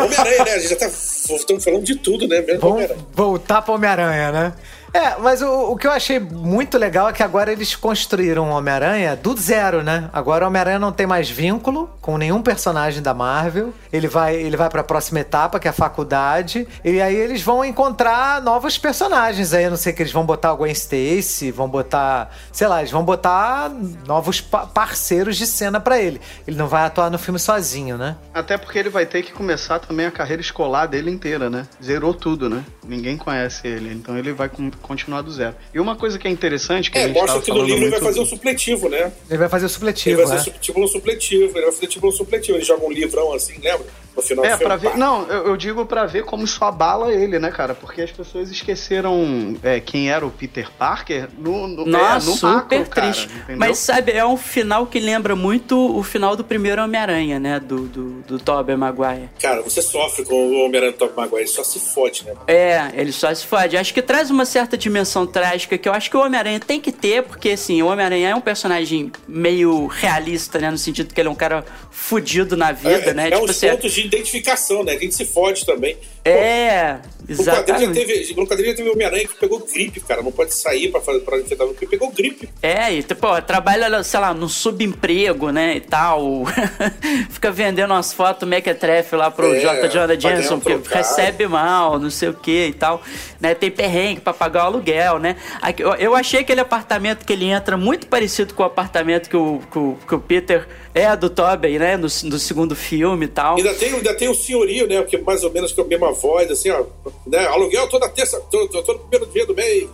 Homem-Aranha, né? A gente já tá estamos falando de tudo, né? Mesmo Vamos voltar pro Homem-Aranha, né? É, mas o, o que eu achei muito legal é que agora eles construíram o Homem-Aranha do zero, né? Agora o Homem-Aranha não tem mais vínculo com nenhum personagem da Marvel. Ele vai, ele vai pra próxima etapa, que é a faculdade. E aí eles vão encontrar novos personagens aí. Eu não sei que eles vão botar o Gwen Stacy, vão botar. Sei lá, eles vão botar novos pa- parceiros de cena pra ele. Ele não vai atuar no filme sozinho, né? Até porque ele vai ter que começar também a carreira escolar dele inteira, né? Zerou tudo, né? Ninguém conhece ele, então ele vai continuar do zero. E uma coisa que é interessante que a É, gente mostra que no livro ele vai fazer o supletivo, né? Ele vai fazer o Ele supletivo, vai fazer né? su- título supletivo, ele vai fazer título supletivo. Ele joga um livrão assim, lembra? No final É, do filme. pra ver. pá. Não, eu, eu digo pra ver como isso abala ele, né, cara? Porque as pessoas esqueceram é, quem era o Peter Parker no, no, Nossa, é, no super macro, cara, triste. entendeu? Mas sabe, é um final que lembra muito o final do primeiro Homem-Aranha, né? Do, do, do Tobey Maguire. Cara, você sofre com o Homem-Aranha do Tobey Maguire, ele só se fode, né? É, ele só se fode. Acho que traz uma certa dimensão trágica que eu acho que o Homem-Aranha tem que ter, porque assim, o Homem-Aranha é um personagem meio realista, né? No sentido que ele é um cara fudido na vida, é, né? É uns pontos de identificação, né? A gente se fode também. É, No quadrinho, já exatamente. teve, no quadrinho já teve o Homem-Aranha que pegou gripe, cara. Não pode sair pra, fazer, pra infectar porque pegou gripe. É, e ó, trabalha, sei lá, no subemprego, né, e tal. Fica vendendo umas fotos mequetrefe lá pro É, J. Jonah Jameson, porque trocado. recebe mal, não sei o que e tal. Né, tem perrengue pra pagar o aluguel, né. Eu achei aquele apartamento que ele entra muito parecido com o apartamento que o, que o, que o Peter é do Tobey, né, no, no segundo filme e tal. Ainda tem, ainda tem o senhorio, né? Porque mais ou menos com a mesma voz, assim, ó. Né? Aluguel toda terça, todo, todo primeiro dia do mês.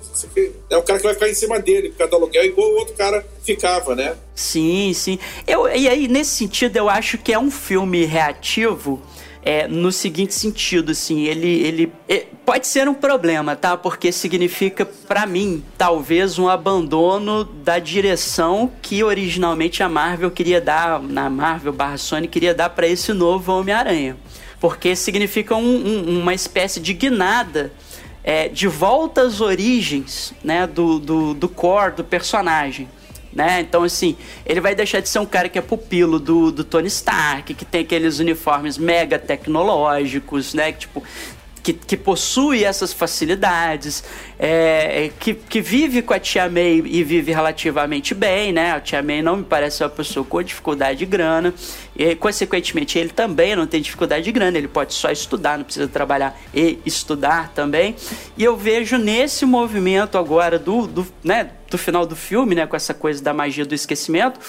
É o cara que vai ficar em cima dele por causa do aluguel, igual o outro cara ficava, né? Sim, sim. Eu, e aí, nesse sentido, eu acho que é um filme reativo. É, no seguinte sentido, assim, ele, ele é, pode ser um problema, tá? Porque significa, pra mim, talvez um abandono da direção que originalmente a Marvel queria dar, na Marvel barra Sony queria dar pra esse novo Homem-Aranha. Porque significa um- um- uma espécie de guinada é, de volta às origens, né, do, do, do core do personagem né? Então, assim, ele vai deixar de ser um cara que é pupilo do, do Tony Stark, que tem aqueles uniformes mega tecnológicos, né? Que, tipo, que, que possui essas facilidades, é, é, que, que vive com a Tia May e vive relativamente bem, né? A Tia May não me parece uma pessoa com dificuldade de grana, e consequentemente ele também não tem dificuldade de grana, ele pode só estudar, não precisa trabalhar e estudar também. E eu vejo nesse movimento agora do, do, né, do final do filme, né, com essa coisa da magia do esquecimento,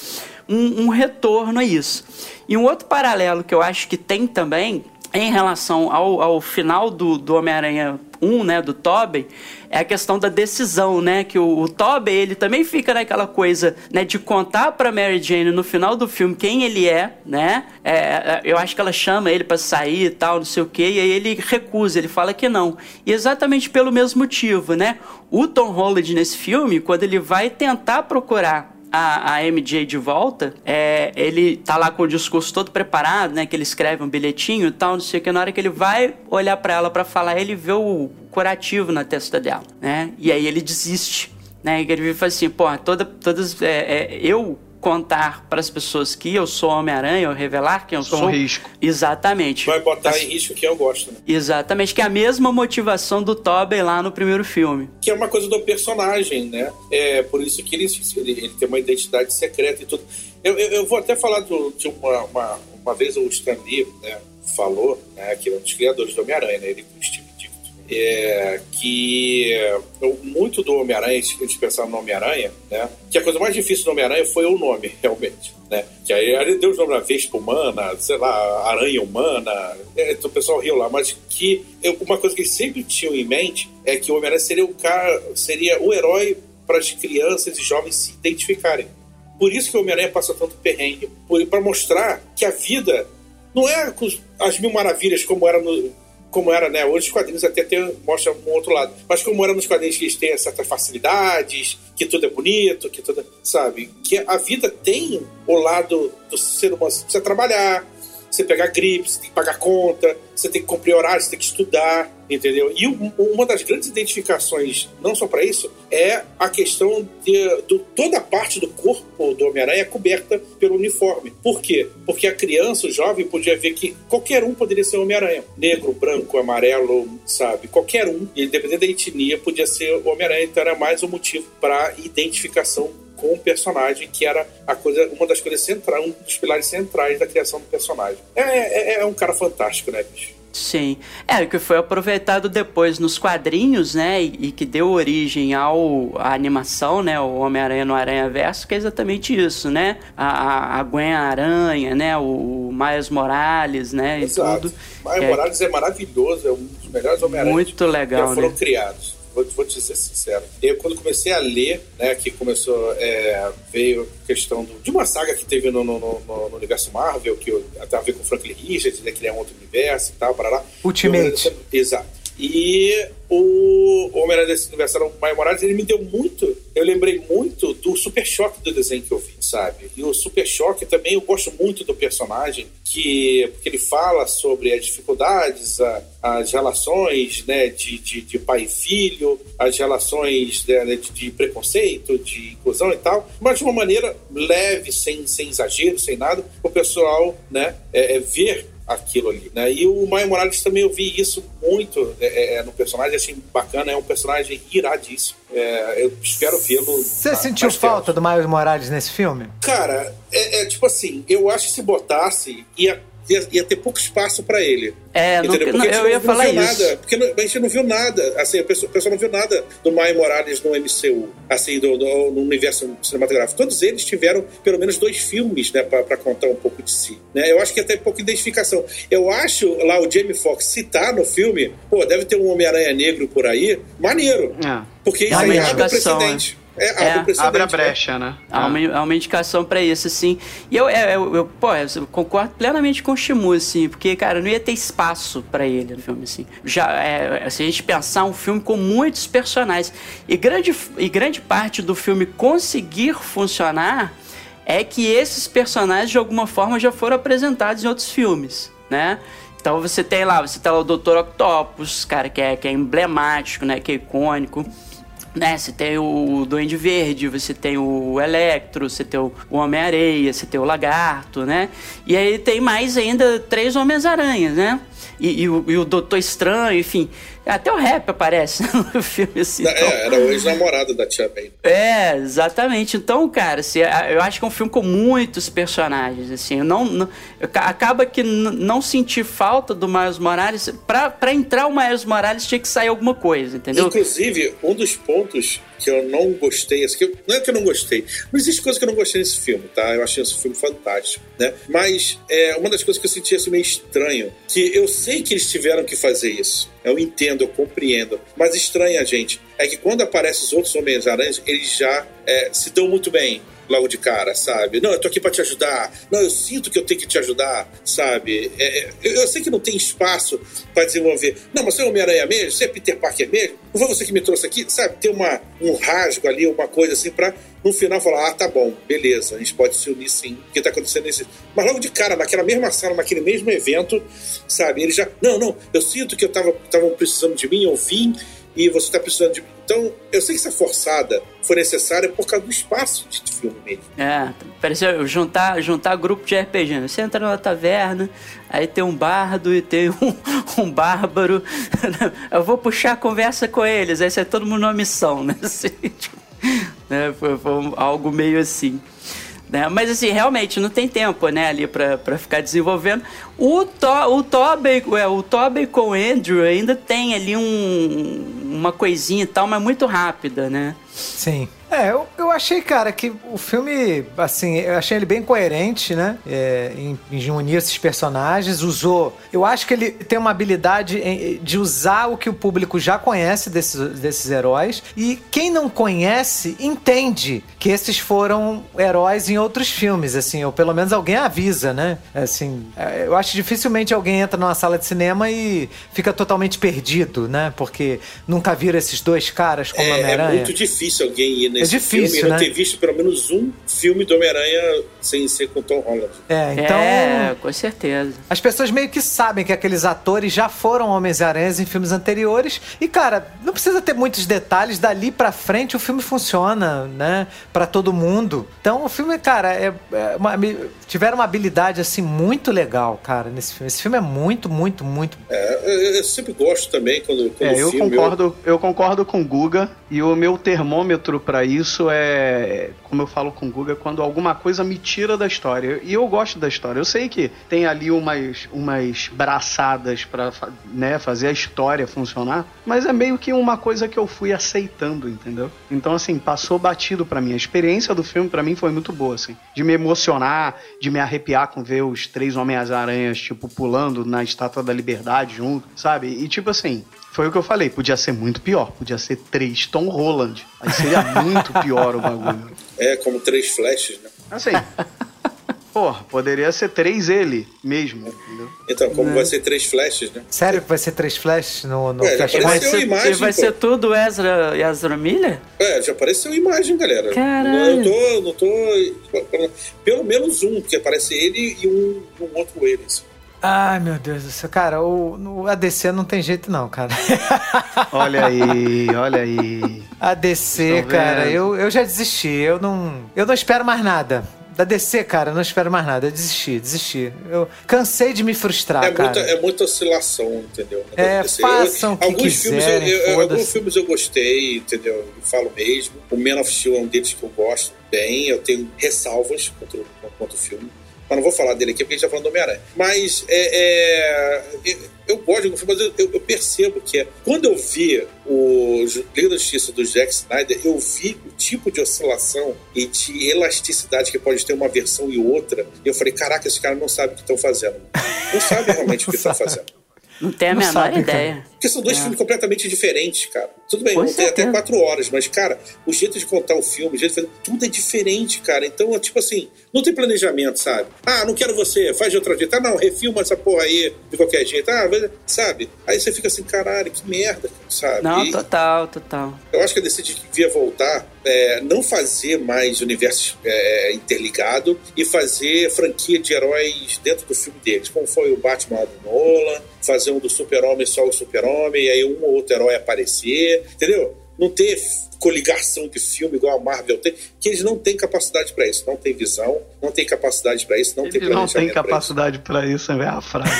um, um retorno a isso. E um outro paralelo que eu acho que tem também em relação ao, ao final do, do Homem-Aranha 1, né, do Tobey, é a questão da decisão, né, que o, o Tobey, ele também fica naquela coisa, né, de contar pra Mary Jane no final do filme quem ele é, né, é, é, eu acho que ela chama ele pra sair e tal, não sei o que, e aí ele recusa, ele fala que não, e exatamente pelo mesmo motivo, né, o Tom Holland nesse filme, quando ele vai tentar procurar a, a MJ de volta, é, ele tá lá com o discurso todo preparado, né? Que ele escreve um bilhetinho e tal, não sei o que. Na hora que ele vai olhar para ela para falar, ele vê o curativo na testa dela, né? E aí ele desiste, né? E ele fala assim, pô, toda, todas, é, é, eu contar para as pessoas que eu sou Homem-Aranha, ou revelar quem eu sou. risco. Exatamente. Vai botar As- em risco quem eu gosto, né? Exatamente, que é a mesma motivação do Tobey lá no primeiro filme. Que é uma coisa do personagem, né? É por isso que ele, ele, ele tem uma identidade secreta e tudo. Eu, eu, eu vou até falar do, de uma, uma, uma vez o Stan Lee né, falou, né, que é um dos criadores do Homem-Aranha, né, ele com o Steve é, que eu- muito do Homem-Aranha, eles pensaram no Homem-Aranha, né, que a coisa mais difícil do Homem-Aranha foi o nome, realmente. Né? Que aí ele deu os nomes da Vespa humana, sei lá, Aranha humana, é, o pessoal riu lá, mas que eu- uma coisa que eles sempre tinham em mente é que o Homem-Aranha seria o cara, seria o herói para as crianças e jovens se identificarem. Por isso que o Homem-Aranha passa tanto perrengue, para mostrar que a vida não é as mil maravilhas como era no, como era, né? Hoje os quadrinhos até tem, mostram um outro lado. Mas como era nos quadrinhos que eles têm certas facilidades, que tudo é bonito, que tudo. é- Sabe? Que a vida tem o lado do ser humano. Você precisa trabalhar, você pegar gripe, você tem que pagar conta, você tem que cumprir horário, você tem que estudar, entendeu? E um- uma das grandes identificações, não só para isso, é a questão de do, toda a parte do corpo do Homem-Aranha é coberta pelo uniforme. Por quê? Porque a criança, o jovem, podia ver que qualquer um poderia ser Homem-Aranha. Negro, branco, amarelo, sabe? Qualquer um, independente da etnia, podia ser Homem-Aranha. Então era mais um motivo para identificação com o personagem, que era a coisa, uma das coisas centrais, um dos pilares centrais da criação do personagem. É, é, é um cara fantástico, né, bicho? Sim. É, o que foi aproveitado depois nos quadrinhos, né? E, e que deu origem ao, à animação, né? O Homem-Aranha no Aranha Verso, que é exatamente isso, né? A, a- a Gwen Aranha, né? O, o Miles Morales, né? E tudo. Miles É, Morales é maravilhoso, é um dos melhores Homem-Aranha Muito legal, já foram né? criados. Vou, vou te ser sincero. Eu, quando comecei a ler, né, que começou, é, veio a questão do- de uma saga que teve no, no- no- no universo Marvel, que eu- tem a ver com o Franklin Richards, né, que ele é um outro universo e tal, para lá. Ultimate. Exato. E o Homem-Aranha desse universo era o Miles Morales, ele me deu muito. Eu lembrei muito do Super Choque do desenho que eu vi, sabe? E o Super Choque também eu gosto muito do personagem, que porque ele fala sobre as dificuldades, a- as relações né, de, de, de pai e filho, as relações né, de, de preconceito, de inclusão e tal, mas de uma maneira leve, sem, sem exagero, sem nada, o pessoal né, é, é, ver aquilo ali, né? E o Maio Morales também eu vi isso muito é, é, no personagem, achei bacana, é um personagem iradíssimo. É, eu espero vê-lo. Você sentiu falta do Miles Morales nesse filme? Cara, é, é tipo assim, eu acho que se botasse, ia, ia, ia ter pouco espaço pra ele. É, não- Entendeu? não, eu ia não falar viu isso. Nada, porque a gente não viu nada. Assim, a pessoa, a pessoa não viu nada do Maio Morales no MCU, assim, do, do- no universo cinematográfico. Todos eles tiveram pelo menos dois filmes, né, pra contar um pouco de si. Né? Eu acho que até pouca identificação. Eu acho lá o Jamie Foxx citar no filme, pô, deve ter um Homem-Aranha negro por aí, maneiro. É. Porque isso É aí abre indicação, precedente. É, abre É, o precedente. Abre a né? brecha, né? Há uma, há uma indicação pra isso, assim. E eu, eu, eu, eu, pô, eu concordo plenamente com o Shimu, assim, porque, cara, não ia ter espaço pra ele no filme, assim. Já, é, se a gente pensar um filme com muitos personagens, e grande, e grande parte do filme conseguir funcionar é que esses personagens, de alguma forma, já foram apresentados em outros filmes, né? Então você tem lá, você tem lá o Dr. Octopus, cara, que é, que é emblemático, né? Que é icônico né? Você tem o Duende Verde, você tem o Electro, você tem o Homem-Areia, você tem o Lagarto, né? E aí tem mais ainda três Homens-Aranhas, né? E, e o, e o Doutor Estranho, enfim. Até o rap aparece no filme, assim. É, então- era o ex-namorado da Tia May. é, exatamente. Então, cara, assim, eu acho que é um filme com muitos personagens, assim. Eu não, não- eu ca- acaba que não senti falta do Miles Morales. Pra, pra entrar o Miles Morales tinha que sair alguma coisa, entendeu? Inclusive, um dos pontos que eu não gostei, assim, que eu- não é que eu não gostei, não existe coisa que eu não gostei nesse filme, tá? Eu achei esse filme fantástico, né? Mas é, uma das coisas que eu senti assim, meio estranho, que eu sei que eles tiveram que fazer isso. Eu entendo, eu compreendo. Mas estranha, gente, é que quando aparecem os outros Homens-Aranhas, eles já é, se dão muito bem logo de cara, sabe? Não, eu tô aqui pra te ajudar. Não, eu sinto que eu tenho que te ajudar, sabe? É, é, eu, eu sei que não tem espaço pra desenvolver. Não, mas você é Homem-Aranha mesmo? Você é Peter Parker mesmo? Não foi você que me trouxe aqui? Sabe? Ter uma, um rasgo ali, uma coisa assim pra no final falar, ah, tá bom, beleza, a gente pode se unir sim, o que tá acontecendo nesse... Mas logo de cara, naquela mesma sala, naquele mesmo evento, sabe? Ele já, não, não, eu sinto que eu tava, estavam precisando de mim, eu vim, e você tá precisando de. Então, eu sei que essa forçada foi necessária por causa do espaço de filme mesmo. É, pareceu juntar, juntar grupo de RPG. Né? Você entra numa taverna, aí tem um bardo e tem um, um bárbaro. Eu vou puxar a conversa com eles, aí você é todo mundo numa missão, né? Assim, tipo, né? Foi, foi algo meio assim. Né? Mas assim, realmente não tem tempo, né, ali pra ficar desenvolvendo. O, to, o, Tobey, é, o Tobey com o Andrew ainda tem ali um, uma coisinha e tal, mas muito rápida, né? Sim. É, eu, eu achei, cara, que o filme, assim, eu achei ele bem coerente, né? É, em, em unir esses personagens. Usou. Eu acho que ele tem uma habilidade de usar o que o público já conhece desses, desses heróis. E quem não conhece entende que esses foram heróis em outros filmes, assim, ou pelo menos alguém avisa, né? Assim, é, eu acho que dificilmente alguém entra numa sala de cinema e fica totalmente perdido, né? Porque nunca viram esses dois caras como É, é Homem-Aranha. muito difícil alguém ir nesse É difícil, filme e não né? ter visto pelo menos um filme do Homem-Aranha sem ser com Tom Holland. É, então. É, com certeza. As pessoas meio que sabem que aqueles atores já foram Homens-Aranhas em filmes anteriores. E, cara, não precisa ter muitos detalhes. Dali pra frente o filme funciona, né? Pra todo mundo. Então o filme, cara, é, é uma- tiveram uma habilidade, assim, muito legal, cara, nesse filme. Esse filme é muito, muito, muito. É, eu, eu sempre gosto também quando, quando É, eu filme. concordo, eu concordo com o Guga e o meu termômetro pra isso é, como eu falo com o Guga, quando alguma coisa me tira da história. E eu gosto da história. Eu sei que tem ali umas, umas braçadas pra fa- né, fazer a história funcionar, mas é meio que uma coisa que eu fui aceitando, entendeu? Então assim, passou batido pra mim. A experiência do filme pra mim foi muito boa, assim, de me emocionar, de me arrepiar com ver os três Homens-Aranhas tipo pulando na Estátua da Liberdade junto, sabe? E tipo assim, foi o que eu falei, podia ser muito pior. Podia ser três Tom Holland. Aí seria muito pior o bagulho. É, como três flashes, né? Assim. Porra, poderia ser três ele mesmo, entendeu? Então, como vai ser três flashes, né? Sério que vai ser três flashes no, no É, já Flashpoint? Vai Apareceu ser, imagem, vai pô. ser tudo Ezra, Ezra Miller? É, já apareceu imagem, galera. Caralho. Não, eu tô, não tô. Pelo menos um, porque aparece ele e um, um outro ele. assim. Ai, meu Deus do céu. Cara, o, no ADC não tem jeito, não, cara. Olha aí, olha aí. ADC, cara, eu, eu já desisti. Eu não, eu não espero mais nada. Da DC, cara, eu não espero mais nada. Eu desisti, desisti. Eu cansei de me frustrar, é, cara. muita, é muita oscilação, entendeu? É, desse- façam o que alguns filmes eu- quiserem, eu, eu- foda-se. alguns filmes eu gostei, entendeu? Eu falo mesmo. O Man of Steel é um deles que eu gosto bem. Eu tenho ressalvas contra, contra o filme. Mas não vou falar dele aqui porque a gente tá falando do Homem-Aranha. Mas é, é, eu, gosto de filmes, mas eu, eu- percebo que é, quando eu vi o Liga da Justiça do Jack Snyder, eu vi o tipo de oscilação e de elasticidade que pode ter uma versão e outra. E eu falei, caraca, esses caras não sabem o que estão fazendo. Não sabem realmente o que estão fazendo. Não tenho a Não menor sabe, ideia. Porque são dois filmes completamente diferentes, cara. Tudo bem, vão ter até certeza. quatro horas, mas, cara, o jeito de contar o filme, o jeito de fazer, tudo é diferente, cara. Então, é tipo assim, não tem planejamento, sabe? Ah, não quero você, faz de outra jeito. Ah, não, refilma essa porra aí de qualquer jeito. Ah, mas- sabe? Aí você fica assim, caralho, que merda, sabe? Não, E- total, total. eu acho que a DC devia voltar, é, não fazer mais universo é, interligado e fazer franquia de heróis dentro do filme deles, como foi o Batman do Nolan, fazer um do Super-Homem só o Super-Homem, e aí um ou outro herói aparecer, entendeu? Não ter coligação de filme igual a Marvel tem, que eles não têm capacidade para isso, não tem visão, não tem capacidade para isso, não tem Ele não tem capacidade pra isso, é a frase.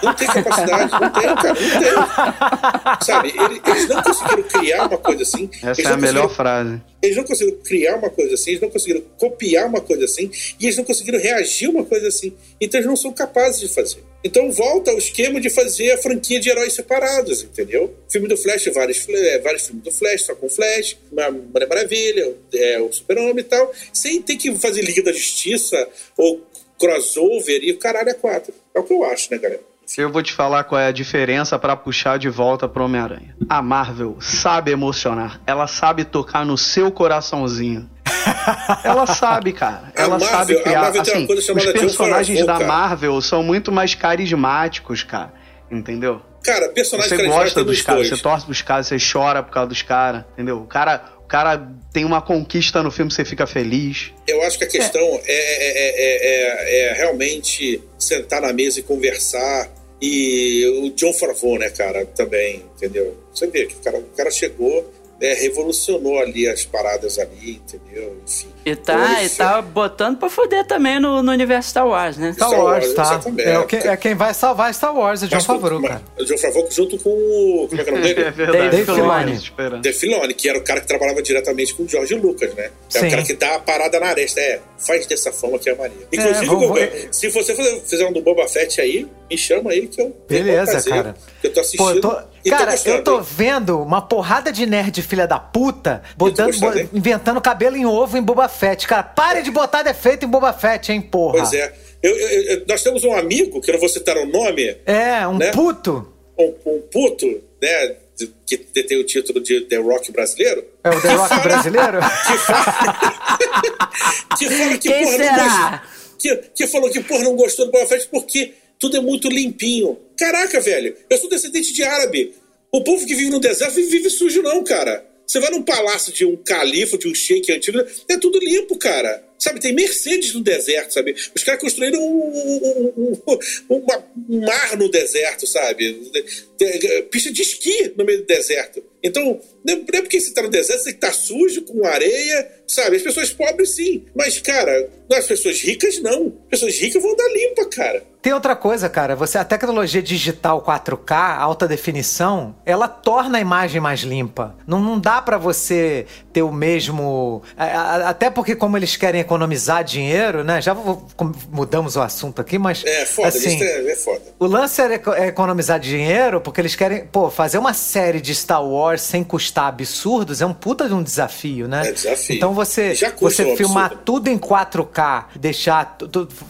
Não tem capacidade, não tem, cara, não tem. Sabe, ele- eles não conseguiram criar uma coisa assim. Essa eles é a melhor frase. Eles não conseguiram criar uma coisa assim, eles não conseguiram copiar uma coisa assim, e eles não conseguiram reagir uma coisa assim. Então eles não são capazes de fazer. Então volta ao esquema de fazer a franquia de heróis separados, entendeu? Filme do Flash, vários, é, vários filmes do Flash, só com Flash, Mulher Maravilha, é, o Super-Homem e tal, sem ter que fazer Liga da Justiça ou crossover e o caralho é quatro. É o que eu acho, né, galera? Eu vou te falar qual é a diferença pra puxar de volta pro Homem-Aranha. A Marvel sabe emocionar. Ela sabe tocar no seu coraçãozinho. Ela sabe, cara. Ela Marvel- sabe criar. Assim, os personagens da. Marvel são muito mais carismáticos, cara. Entendeu? Cara, personagem Você gosta dos caras, você torce pros caras, você chora por causa dos caras, entendeu? O cara, cara tem uma conquista no filme, você fica feliz. Eu acho que a questão é, é- é- é- é- é realmente sentar na mesa e conversar E o John Favreau, né, cara, também, entendeu? Você vê que o cara, o cara chegou é, revolucionou ali as paradas ali, entendeu? Enfim. E tá, e tá botando pra foder também no, no universo Star Wars, né? Star, Star Wars, tá. É, o que, é quem vai salvar Star Wars, é John Favreau, cara. O John Favreau junto com o... Como é que é o nome dele? É verdade. Dave Filoni. Dave Filoni, que era o cara que trabalhava diretamente com o George Lucas, né? É Sim. o cara que dá a parada na aresta. É, faz dessa forma que é a Maria. É, Inclusive, é, vou, vou... se você fizer um do Boba Fett aí, me chama aí que eu... Beleza, cara. Que eu tô assistindo. Pô, tô... Cara, eu tô vendo uma porrada de nerd filha da puta botando, inventando cabelo em ovo em Boba Fett. Cara, pare de botar defeito em Boba Fett, hein, porra. Pois é. Eu, eu, eu, nós temos um amigo, que eu não vou citar o nome. É, um né? puto. Um, um, puto, né? Que tem o título de The Rock brasileiro. É o The Rock brasileiro? Que fala que, fala que Quem porra, será? não gostou. Que, que falou que, porra, não gostou do Boba Fett porque tudo é muito limpinho. Caraca, velho, eu sou descendente de árabe. O povo que vive no deserto vive, vive sujo, não, cara. Você vai num palácio de um califa, de um sheik antigo, é tudo limpo, cara. Sabe, tem Mercedes no deserto, sabe? Os caras construíram um, um, um, um, mar no deserto, sabe? Pista de esqui no meio do deserto. Então, não é porque você tá no deserto, você tá sujo, com areia, sabe? As pessoas pobres, sim. Mas, cara, as pessoas ricas, não. As pessoas ricas vão dar limpa, cara. Tem outra coisa, cara. Você a tecnologia digital 4K, alta definição, ela torna a imagem mais limpa. Não, não dá para você ter o mesmo. Até porque, como eles querem economizar dinheiro, né? Já mudamos o assunto aqui, mas. É foda, assim, é, é foda. O lance é economizar dinheiro porque eles querem. Pô, fazer uma série de Star Wars sem custar absurdos é um puta de um desafio, né? É desafio. Então você, você um filmar absurdo. tudo em 4K, deixar.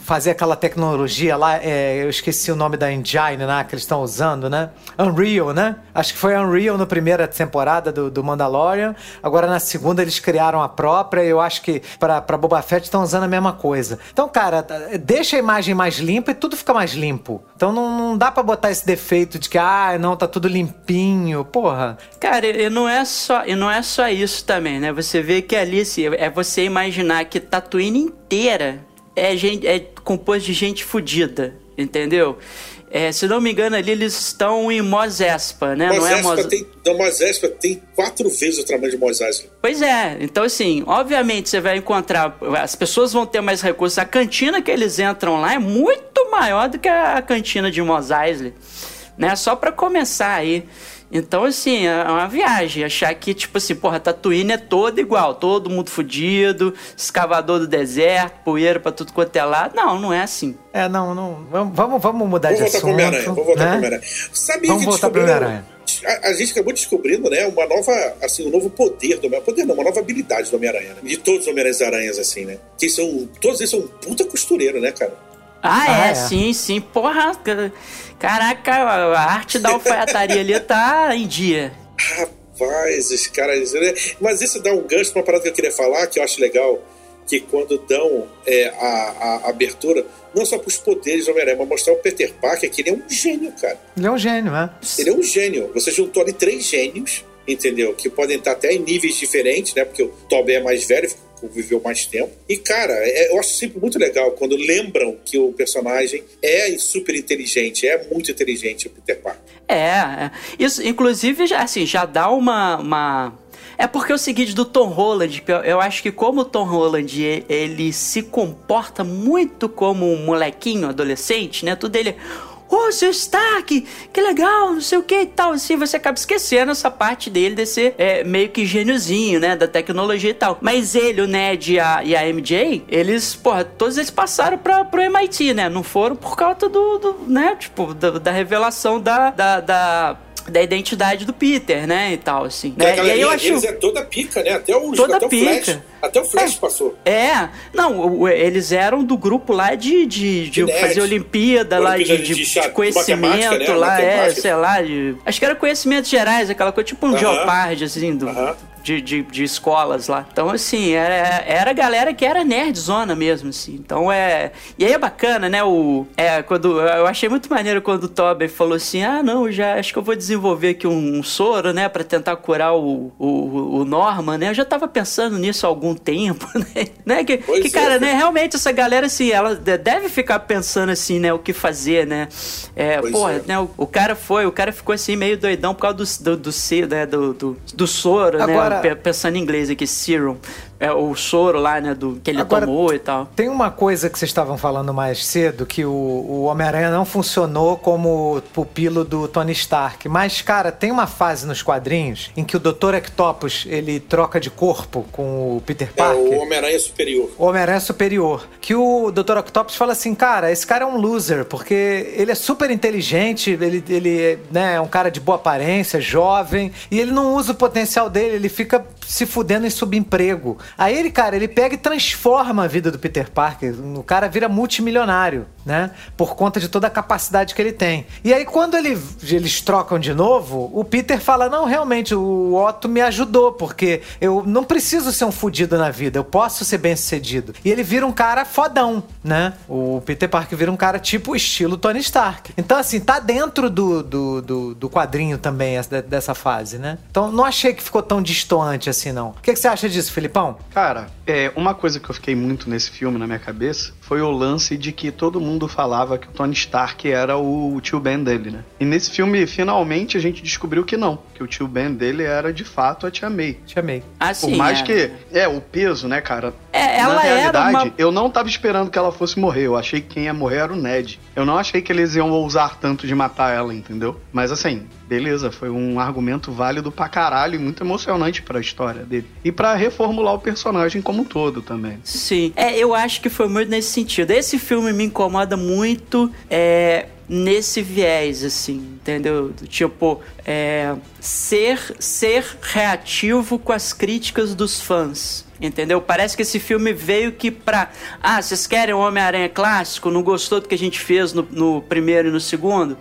fazer aquela tecnologia lá é, eu esqueci o nome da engine né, que eles estão usando, né? Unreal, né? Acho que foi Unreal na primeira temporada do, do Mandalorian. Agora na segunda eles criaram a própria. E eu acho que para Boba Fett estão usando a mesma coisa. Então, cara, deixa a imagem mais limpa e tudo fica mais limpo. Então não, não dá para botar esse defeito de que, ah, não, tá tudo limpinho. Porra. Cara, e não é só, e não é só isso também, né? Você vê que ali é você imaginar que Tatooine inteira é, gente, é composto de gente fodida, entendeu? É, se não me engano, ali eles estão em Mos Espa, né? Mos não é Mos... tem, não, Mos Espa tem quatro vezes o tamanho de Eisley. Pois é. Então, assim, obviamente você vai encontrar... As pessoas vão ter mais recursos. A cantina que eles entram lá é muito maior do que a cantina de Mos Eisley. Né? Só para começar aí... Então, assim, é uma viagem. Achar que, tipo assim, porra, Tatooine é toda igual, todo mundo fudido, escavador do deserto, poeira pra tudo quanto é lado. Não, não é assim. É, não, não. Vamos, vamos mudar vou de assunto. Vamos voltar pro Vamos voltar né? pro Homem-Aranha. Sabia vamos que voltar pro Homem-Aranha. A, a, gente acabou descobrindo, né, uma nova, assim, um novo poder do Homem-Aranha. Poder não, uma nova habilidade do Homem-Aranha. Né? De todos os Homem-Aranhas, assim, né? Que são, todos eles são um puta costureiro, né, cara? Ah, ah é, é, sim, sim. Porra, caraca, a arte da alfaiataria ali tá em dia. Rapaz, os caras. Né? Mas isso dá um gancho pra uma parada que eu queria falar, que eu acho legal, que quando dão é, a, a, abertura, não só pros poderes do Homem-Aranha, mas mostrar o Peter Parker, que ele é um gênio, cara. Ele é um gênio, né? Ele é um gênio. Você juntou ali três gênios, entendeu? Que podem estar até em níveis diferentes, né? Porque o Tobey é mais velho, viveu mais tempo. E, cara, é, eu acho sempre muito legal quando lembram que o personagem é super inteligente, é muito inteligente, o Peter Parker. É, é. isso, inclusive, assim, já dá uma, uma... É porque é o seguinte, do Tom Holland, eu acho que como o Tom Holland, ele se comporta muito como um molequinho, adolescente, né? Tudo ele oh, seu Stark, que legal, não sei o que e tal. Assim, você acaba esquecendo essa parte dele de ser é, meio que gêniozinho, né, da tecnologia e tal. Mas ele, o Ned e a, e a MJ, eles, porra, todos eles passaram pra, pro MIT, né? Não foram por causa do, do né, tipo, da, da revelação da, da, da da identidade do Peter, né, e tal, assim. Né? E aí eu acho... Eles é toda pica, né, até o, toda até pica. o Flash. Até o Flash é, passou. É, não, eles eram do grupo lá de, de, de, de fazer Olimpíada, lá de, de, de, de conhecimento, né? lá, é, sei lá, de, acho que era conhecimentos gerais, aquela coisa, tipo um uh -huh. Geopard, assim, do... Uh -huh de, de, de, escolas lá. Então, assim, era, era a galera que era nerdzona mesmo, assim. Então é. E aí é bacana, né? O, é, quando, eu achei muito maneiro quando o Toby falou assim: ah, não, já acho que eu vou desenvolver aqui um, um soro, né? Pra tentar curar o, o, o, Norman, né? Eu já tava pensando nisso há algum tempo, né? né? Que, que cara, é. né? Realmente essa galera, assim, ela deve ficar pensando assim, né? O que fazer, né? É, porra, é. né? O, o, cara foi, o cara ficou assim meio doidão por causa do, do, do, do, né? do, do, do soro, né? Agora... né? Pensando em inglês aqui, serum é, o soro lá, né, do que ele Agora, tomou e tal. Tem uma coisa que vocês estavam falando mais cedo, que o, o Homem-Aranha não funcionou como pupilo do Tony Stark. Mas, cara, tem uma fase nos quadrinhos em que o Dr. Octopus, ele troca de corpo com o Peter Parker. É, o Homem-Aranha superior. O Homem-Aranha superior. Que o Dr. Octopus fala assim, cara, esse cara é um loser, porque ele é super inteligente, ele, ele né, é um cara de boa aparência, jovem, e ele não usa o potencial dele, ele fica se fudendo em subemprego. Aí ele, cara, ele pega e transforma a vida do Peter Parker. O cara vira multimilionário, né? Por conta de toda a capacidade que ele tem. E aí, quando ele, eles trocam de novo, o Peter fala: Não, realmente, o Otto me ajudou, porque eu não preciso ser um fudido na vida, eu posso ser bem sucedido. E ele vira um cara fodão, né? O Peter Parker vira um cara tipo estilo Tony Stark. Então, assim, tá dentro do, do, do, do quadrinho também, essa, dessa fase, né? Então, não achei que ficou tão distoante assim, não. O que, que você acha disso, Filipão? Cara, é, uma coisa que eu fiquei muito nesse filme na minha cabeça foi o lance de que todo mundo falava que o Tony Stark era o, o tio Ben dele, né? E nesse filme, finalmente, a gente descobriu que não. Que o tio Ben dele era de fato a Tia May. Tia May. Ah, Por mais é. que. É, o peso, né, cara? É, ela na realidade, uma... eu não tava esperando que ela fosse morrer. Eu achei que quem ia morrer era o Ned. Eu não achei que eles iam ousar tanto de matar ela, entendeu? Mas assim, beleza, foi um argumento válido pra caralho e muito emocionante pra história dele. E para reformular o personagem como um todo também. Sim. É, eu acho que foi muito nesse sentido. Esse filme me incomoda muito. É, nesse viés, assim, entendeu? Tipo, é, ser, ser reativo com as críticas dos fãs. Entendeu? Parece que esse filme veio que pra. Ah, vocês querem o Homem-Aranha clássico? Não gostou do que a gente fez no, no primeiro e no segundo?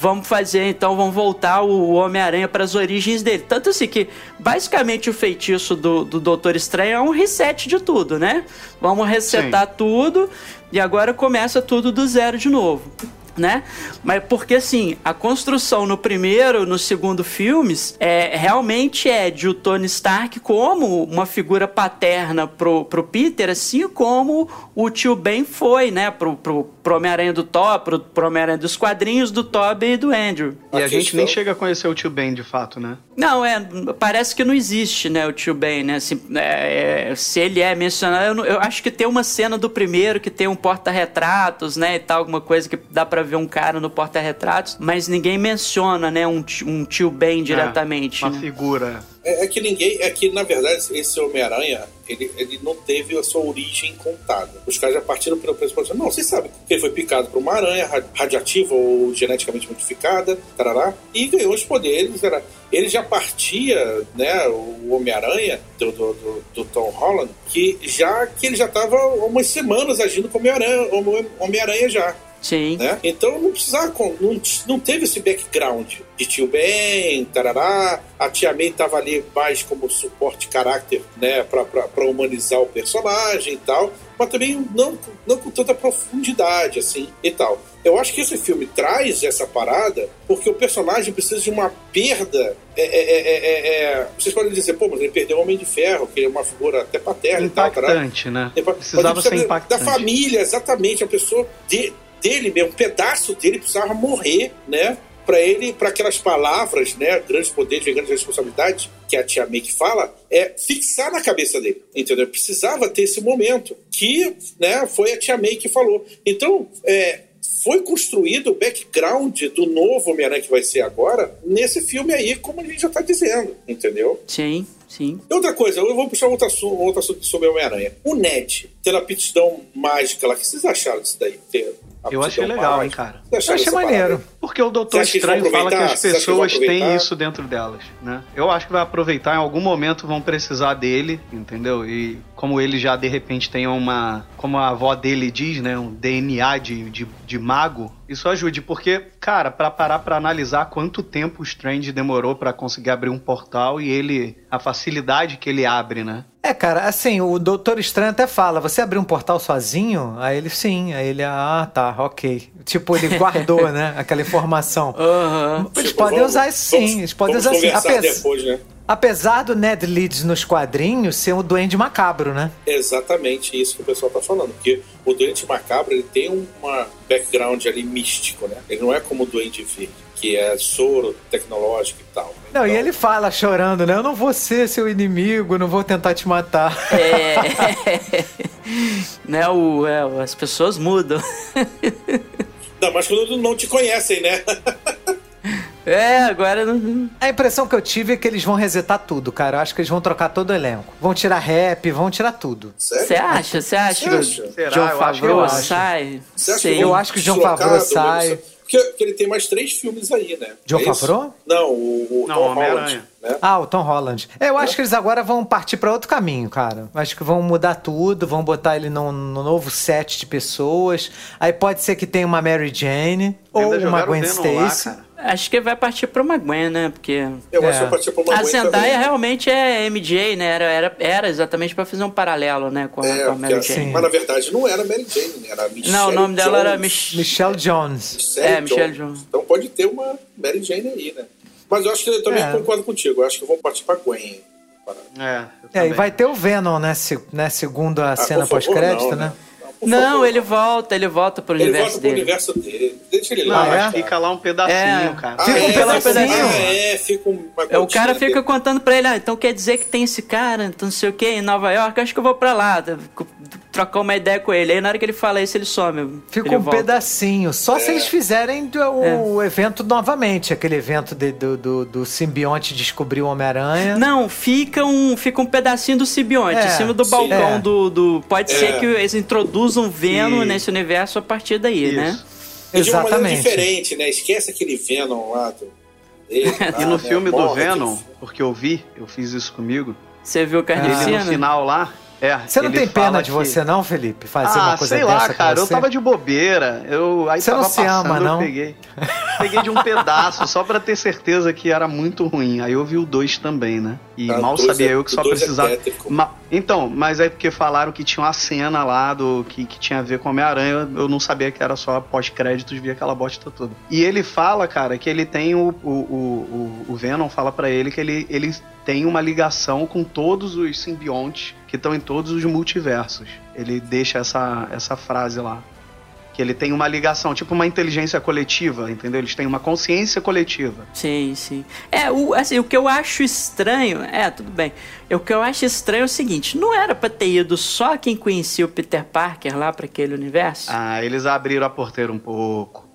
Vamos fazer então, vamos voltar o Homem-Aranha para as origens dele. Tanto assim que, basicamente, o feitiço do, do Doutor Estranho é um reset de tudo, né? Vamos resetar Sim. tudo e agora começa tudo do zero de novo né? Mas porque assim, a construção no primeiro, no segundo filmes, é realmente é de o Tony Stark como uma figura paterna pro, pro Peter, assim como o tio Ben foi, né? Pro, pro, pro Homem-Aranha do Thor, pro, pro Homem-Aranha dos quadrinhos do Toby e do Andrew. E a, a gente nem chega a conhecer o tio Ben de fato, né? Não, é, parece que não existe, né, o tio Ben, né? Assim, é, é, se ele é mencionado, eu, eu acho que tem uma cena do primeiro que tem um porta-retratos, né, e tal, alguma coisa que dá pra ver um cara no porta-retratos, mas ninguém menciona, né, um, um tio Ben é, diretamente. É, uma né? figura. É, é, que ninguém. É que, na verdade, esse Homem-Aranha, ele, ele não teve a sua origem contada. Os caras já partiram pelo pressuposto. Não, vocês sabem que ele foi picado por uma aranha radiativa ou geneticamente modificada, tarará, e ganhou os poderes. Tarará. Ele já partia, né, o Homem-Aranha do, do, do, do, Tom Holland, que já que ele já estava umas semanas agindo como Homem-Aranha Homem já. Sim. Né? Então não precisava, não, não teve esse background de tio Ben, tarará. A tia May estava ali mais como suporte caráter, né, para humanizar o personagem e tal, mas também não, não com tanta profundidade assim e tal. Eu acho que esse filme traz essa parada porque o personagem precisa de uma perda. É, é, é, é vocês podem dizer, pô, mas ele perdeu o Homem de Ferro, que é uma figura até paterna impactante, e tal. Impactante, né? Precisava ser impactante. Da família, exatamente. A pessoa de, dele mesmo, um pedaço dele precisava morrer, né? Para ele, para aquelas palavras, né? Grandes poderes, grandes responsabilidades, que a tia May que fala, é fixar na cabeça dele, entendeu? Precisava ter esse momento, que, né? Foi a tia May que falou. Então, é, foi construído o background do novo Homem-Aranha que vai ser agora nesse filme aí, como a gente já está dizendo, entendeu? Sim. Sim. Outra coisa, eu vou puxar outro assunto, outro assunto sobre Homem-Aranha. O Ned, tendo a aptidão mágica lá, o que vocês acharam disso daí? Ter Eu achei legal, hein, cara. Eu achei maneiro. Porque o Doutor Estranho fala que as pessoas que têm isso dentro delas, né? Eu acho que vai aproveitar, em algum momento vão precisar dele, entendeu? E como ele já de repente tem uma, como a avó dele diz, né, um DNA de, de, de mago, isso ajude, porque, cara, para parar para analisar quanto tempo o Strange demorou para conseguir abrir um portal e ele, a facilidade que ele abre, né? É, cara, assim, o Doutor Estranho até fala, você abriu um portal sozinho? Aí ele, sim. Aí ele, ah, tá, ok. Tipo, ele guardou, né, aquela informação. Uhum. Eles tipo, podem vamos, usar isso sim, vamos, eles podem usar assim. Apesar, depois, né? Apesar do Ned Leeds nos quadrinhos ser um duende macabro, né? Exatamente isso que o pessoal tá falando. Porque o duende macabro, ele tem uma background ali místico, né? Ele não é como o duende verde que é soro tecnológico e tal. Né? Não, então... e ele fala chorando, né? Eu não vou ser seu inimigo, não vou tentar te matar. É. né, o, é, as pessoas mudam. Não, mas quando não te conhecem, né? É, agora não. A impressão que eu tive é que eles vão resetar tudo, cara. Eu acho que eles vão trocar todo o elenco. Vão tirar rap, vão tirar tudo. Você acha? Você acha que o John Favreau sai? Sei. Eu acho que o John Favreau sai. Porque, porque, ele tem mais três filmes aí, né? John é Favreau? Não, o, o Não, Tom Holland. Né? Ah, o Tom Holland. É, eu acho é. que eles agora vão partir para outro caminho, cara. Acho que vão mudar tudo, vão botar ele num, num novo set de pessoas. Aí pode ser que tenha uma Mary Jane ou uma Gwen Stacy. Acho que vai partir pra uma Gwen, né? Porque. Eu é. acho que vai partir pra uma a Gwen. A Zendaya também. realmente é MJ, né? Era, era, era exatamente pra fazer um paralelo, né? Com a, é, com a Mary Jane. Assim, mas na verdade não era Mary Jane, né? Era Michelle Não, o nome Jones. dela era Mich Michelle Jones. Michelle é, Jones. Michelle Jones. Então pode ter uma Mary Jane aí, né? Mas eu acho que eu também é. concordo contigo. Eu acho que vão partir pra Gwen. É, é, e vai ter o Venom, né? Se, né segundo a ah, cena pós-crédito, né? né? Não, ele volta, ele volta pro ele universo volta dele. Pro universo dele. Deixa ele não, lá. É? Fica lá um pedacinho, é. cara. Ah, fica um, é, pedacinho. Ah, é, fica uma é, O cara fica dele. contando pra ele, ah, então quer dizer que tem esse cara, então não sei o que, em Nova York, acho que eu vou pra lá. Trocar uma ideia com ele. Aí na hora que ele fala isso, ele some. Fica ele um volta. pedacinho. Só se é. eles fizerem o, evento novamente, aquele evento de, do, do, do simbionte descobrir o Homem-Aranha. Não, fica um, fica um pedacinho do simbionte, em cima do balcão do, do. Pode ser que eles introduzam Venom nesse universo a partir daí, Isso. né? E de uma maneira diferente, né? Esquece aquele Venom lá do... Dele, e no né? filme do Venom, porque eu vi, eu fiz isso comigo. Você viu o Carnificina? Ele no final lá, é, você não tem pena de você, não, Felipe? Fazer ah, uma coisa sei lá, cara. Eu tava de bobeira. Eu, aí você tava não se passando, ama, não? Eu peguei, peguei de um pedaço só pra ter certeza que era muito ruim. Aí eu vi o 2 também, né? E ah, mal sabia é, eu que só é precisava. É Ma... Então, mas é porque falaram que tinha uma cena lá do que, que tinha a ver com Homem-Aranha. Eu não sabia que era só pós-créditos, vi aquela bosta toda. E ele fala, cara, que ele tem o. O, o, o Venom fala para ele que ele, ele tem uma ligação com todos os simbiontes que estão em todos os multiversos. Ele deixa essa, essa frase lá. Que ele tem uma ligação, tipo uma inteligência coletiva, entendeu? Eles têm uma consciência coletiva. Sim, sim. É, o, assim, o que eu acho estranho. É, tudo bem. O que eu acho estranho é o seguinte: não era pra ter ido só quem conhecia o Peter Parker lá para aquele universo? Ah, eles abriram a porteira um pouco.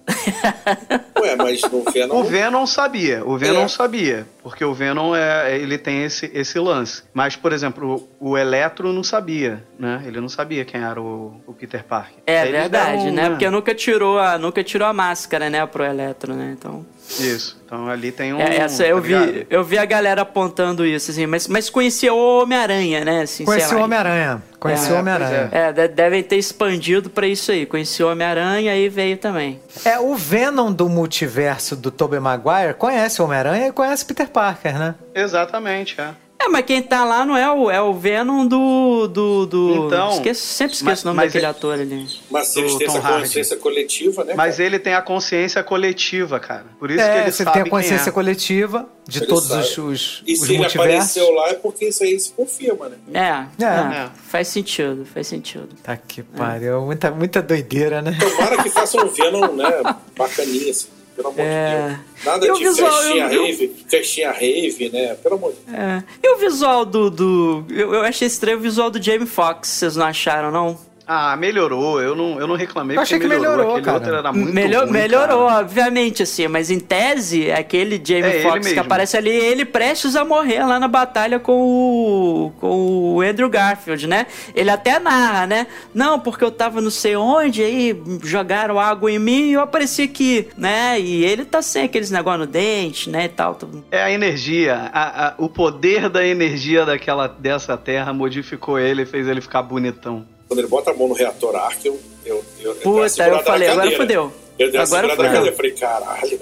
Ué, mas no Venom. O Venom sabia, o Venom é. sabia. Porque o Venom é, ele tem esse, esse lance. Mas, por exemplo, o, o Eletro não sabia, né? Ele não sabia quem era o, o Peter Parker. É verdade, né? Porque nunca tirou, a, nunca tirou a máscara, né, pro Eletro, né? Então. Isso. Então ali tem um. É, essa eu tá vi, eu vi a galera apontando isso, assim, mas, mas conhecia o Homem-Aranha, né? Assim, conhecia o Homem-Aranha. Conhecia é, o Homem-Aranha. É, é devem ter expandido para isso aí. Conhecia o Homem-Aranha e veio também. É, o Venom do multiverso do Tobey Maguire conhece o Homem-Aranha e conhece Peter Parker, né? Exatamente, é. É, mas quem tá lá não é o, é o Venom do. do, do... Então, esqueço, sempre esqueço mas, o nome daquele ele, ator ali. Mas eles têm essa consciência coletiva, né? Mas ele tem a consciência coletiva, cara. Por isso é, que ele você tem a consciência é. coletiva de ele todos os, os. E os se multiversos. ele apareceu lá é porque isso aí se confirma, né? É, é. é. Faz sentido, faz sentido. Tá que pariu. Muita, muita doideira, né? Tomara que faça um Venom, né? Bacaninha assim pelo amor é... de Deus. Nada de visual, festinha eu, rave, eu... festinha rave, né? Pelo amor de Deus. É. E o visual do. do... Eu, eu achei estranho o visual do Jamie Foxx, vocês não acharam, não? Ah, melhorou. Eu não, eu não reclamei Eu achei que melhorou, Aquele cara. outro era muito Melhor, ruim, melhorou, cara. obviamente, assim, mas em tese, aquele Jamie É Foxx que aparece ali, ele prestes a morrer lá na batalha com o, com o Andrew Garfield, né? Ele até narra, né? Não, porque eu tava não sei onde, aí jogaram água em mim e eu apareci aqui, né? E ele tá sem aqueles negócios no dente, né? E tal. tudo. É a energia. a- a- o poder da energia daquela, dessa terra modificou ele e fez ele ficar bonitão. Quando ele bota a mão no reator Ark, eu. eu, eu, Puta, eu falei, agora fodeu. Eu dei Agora segurada na cadeira. Eu falei, caralho.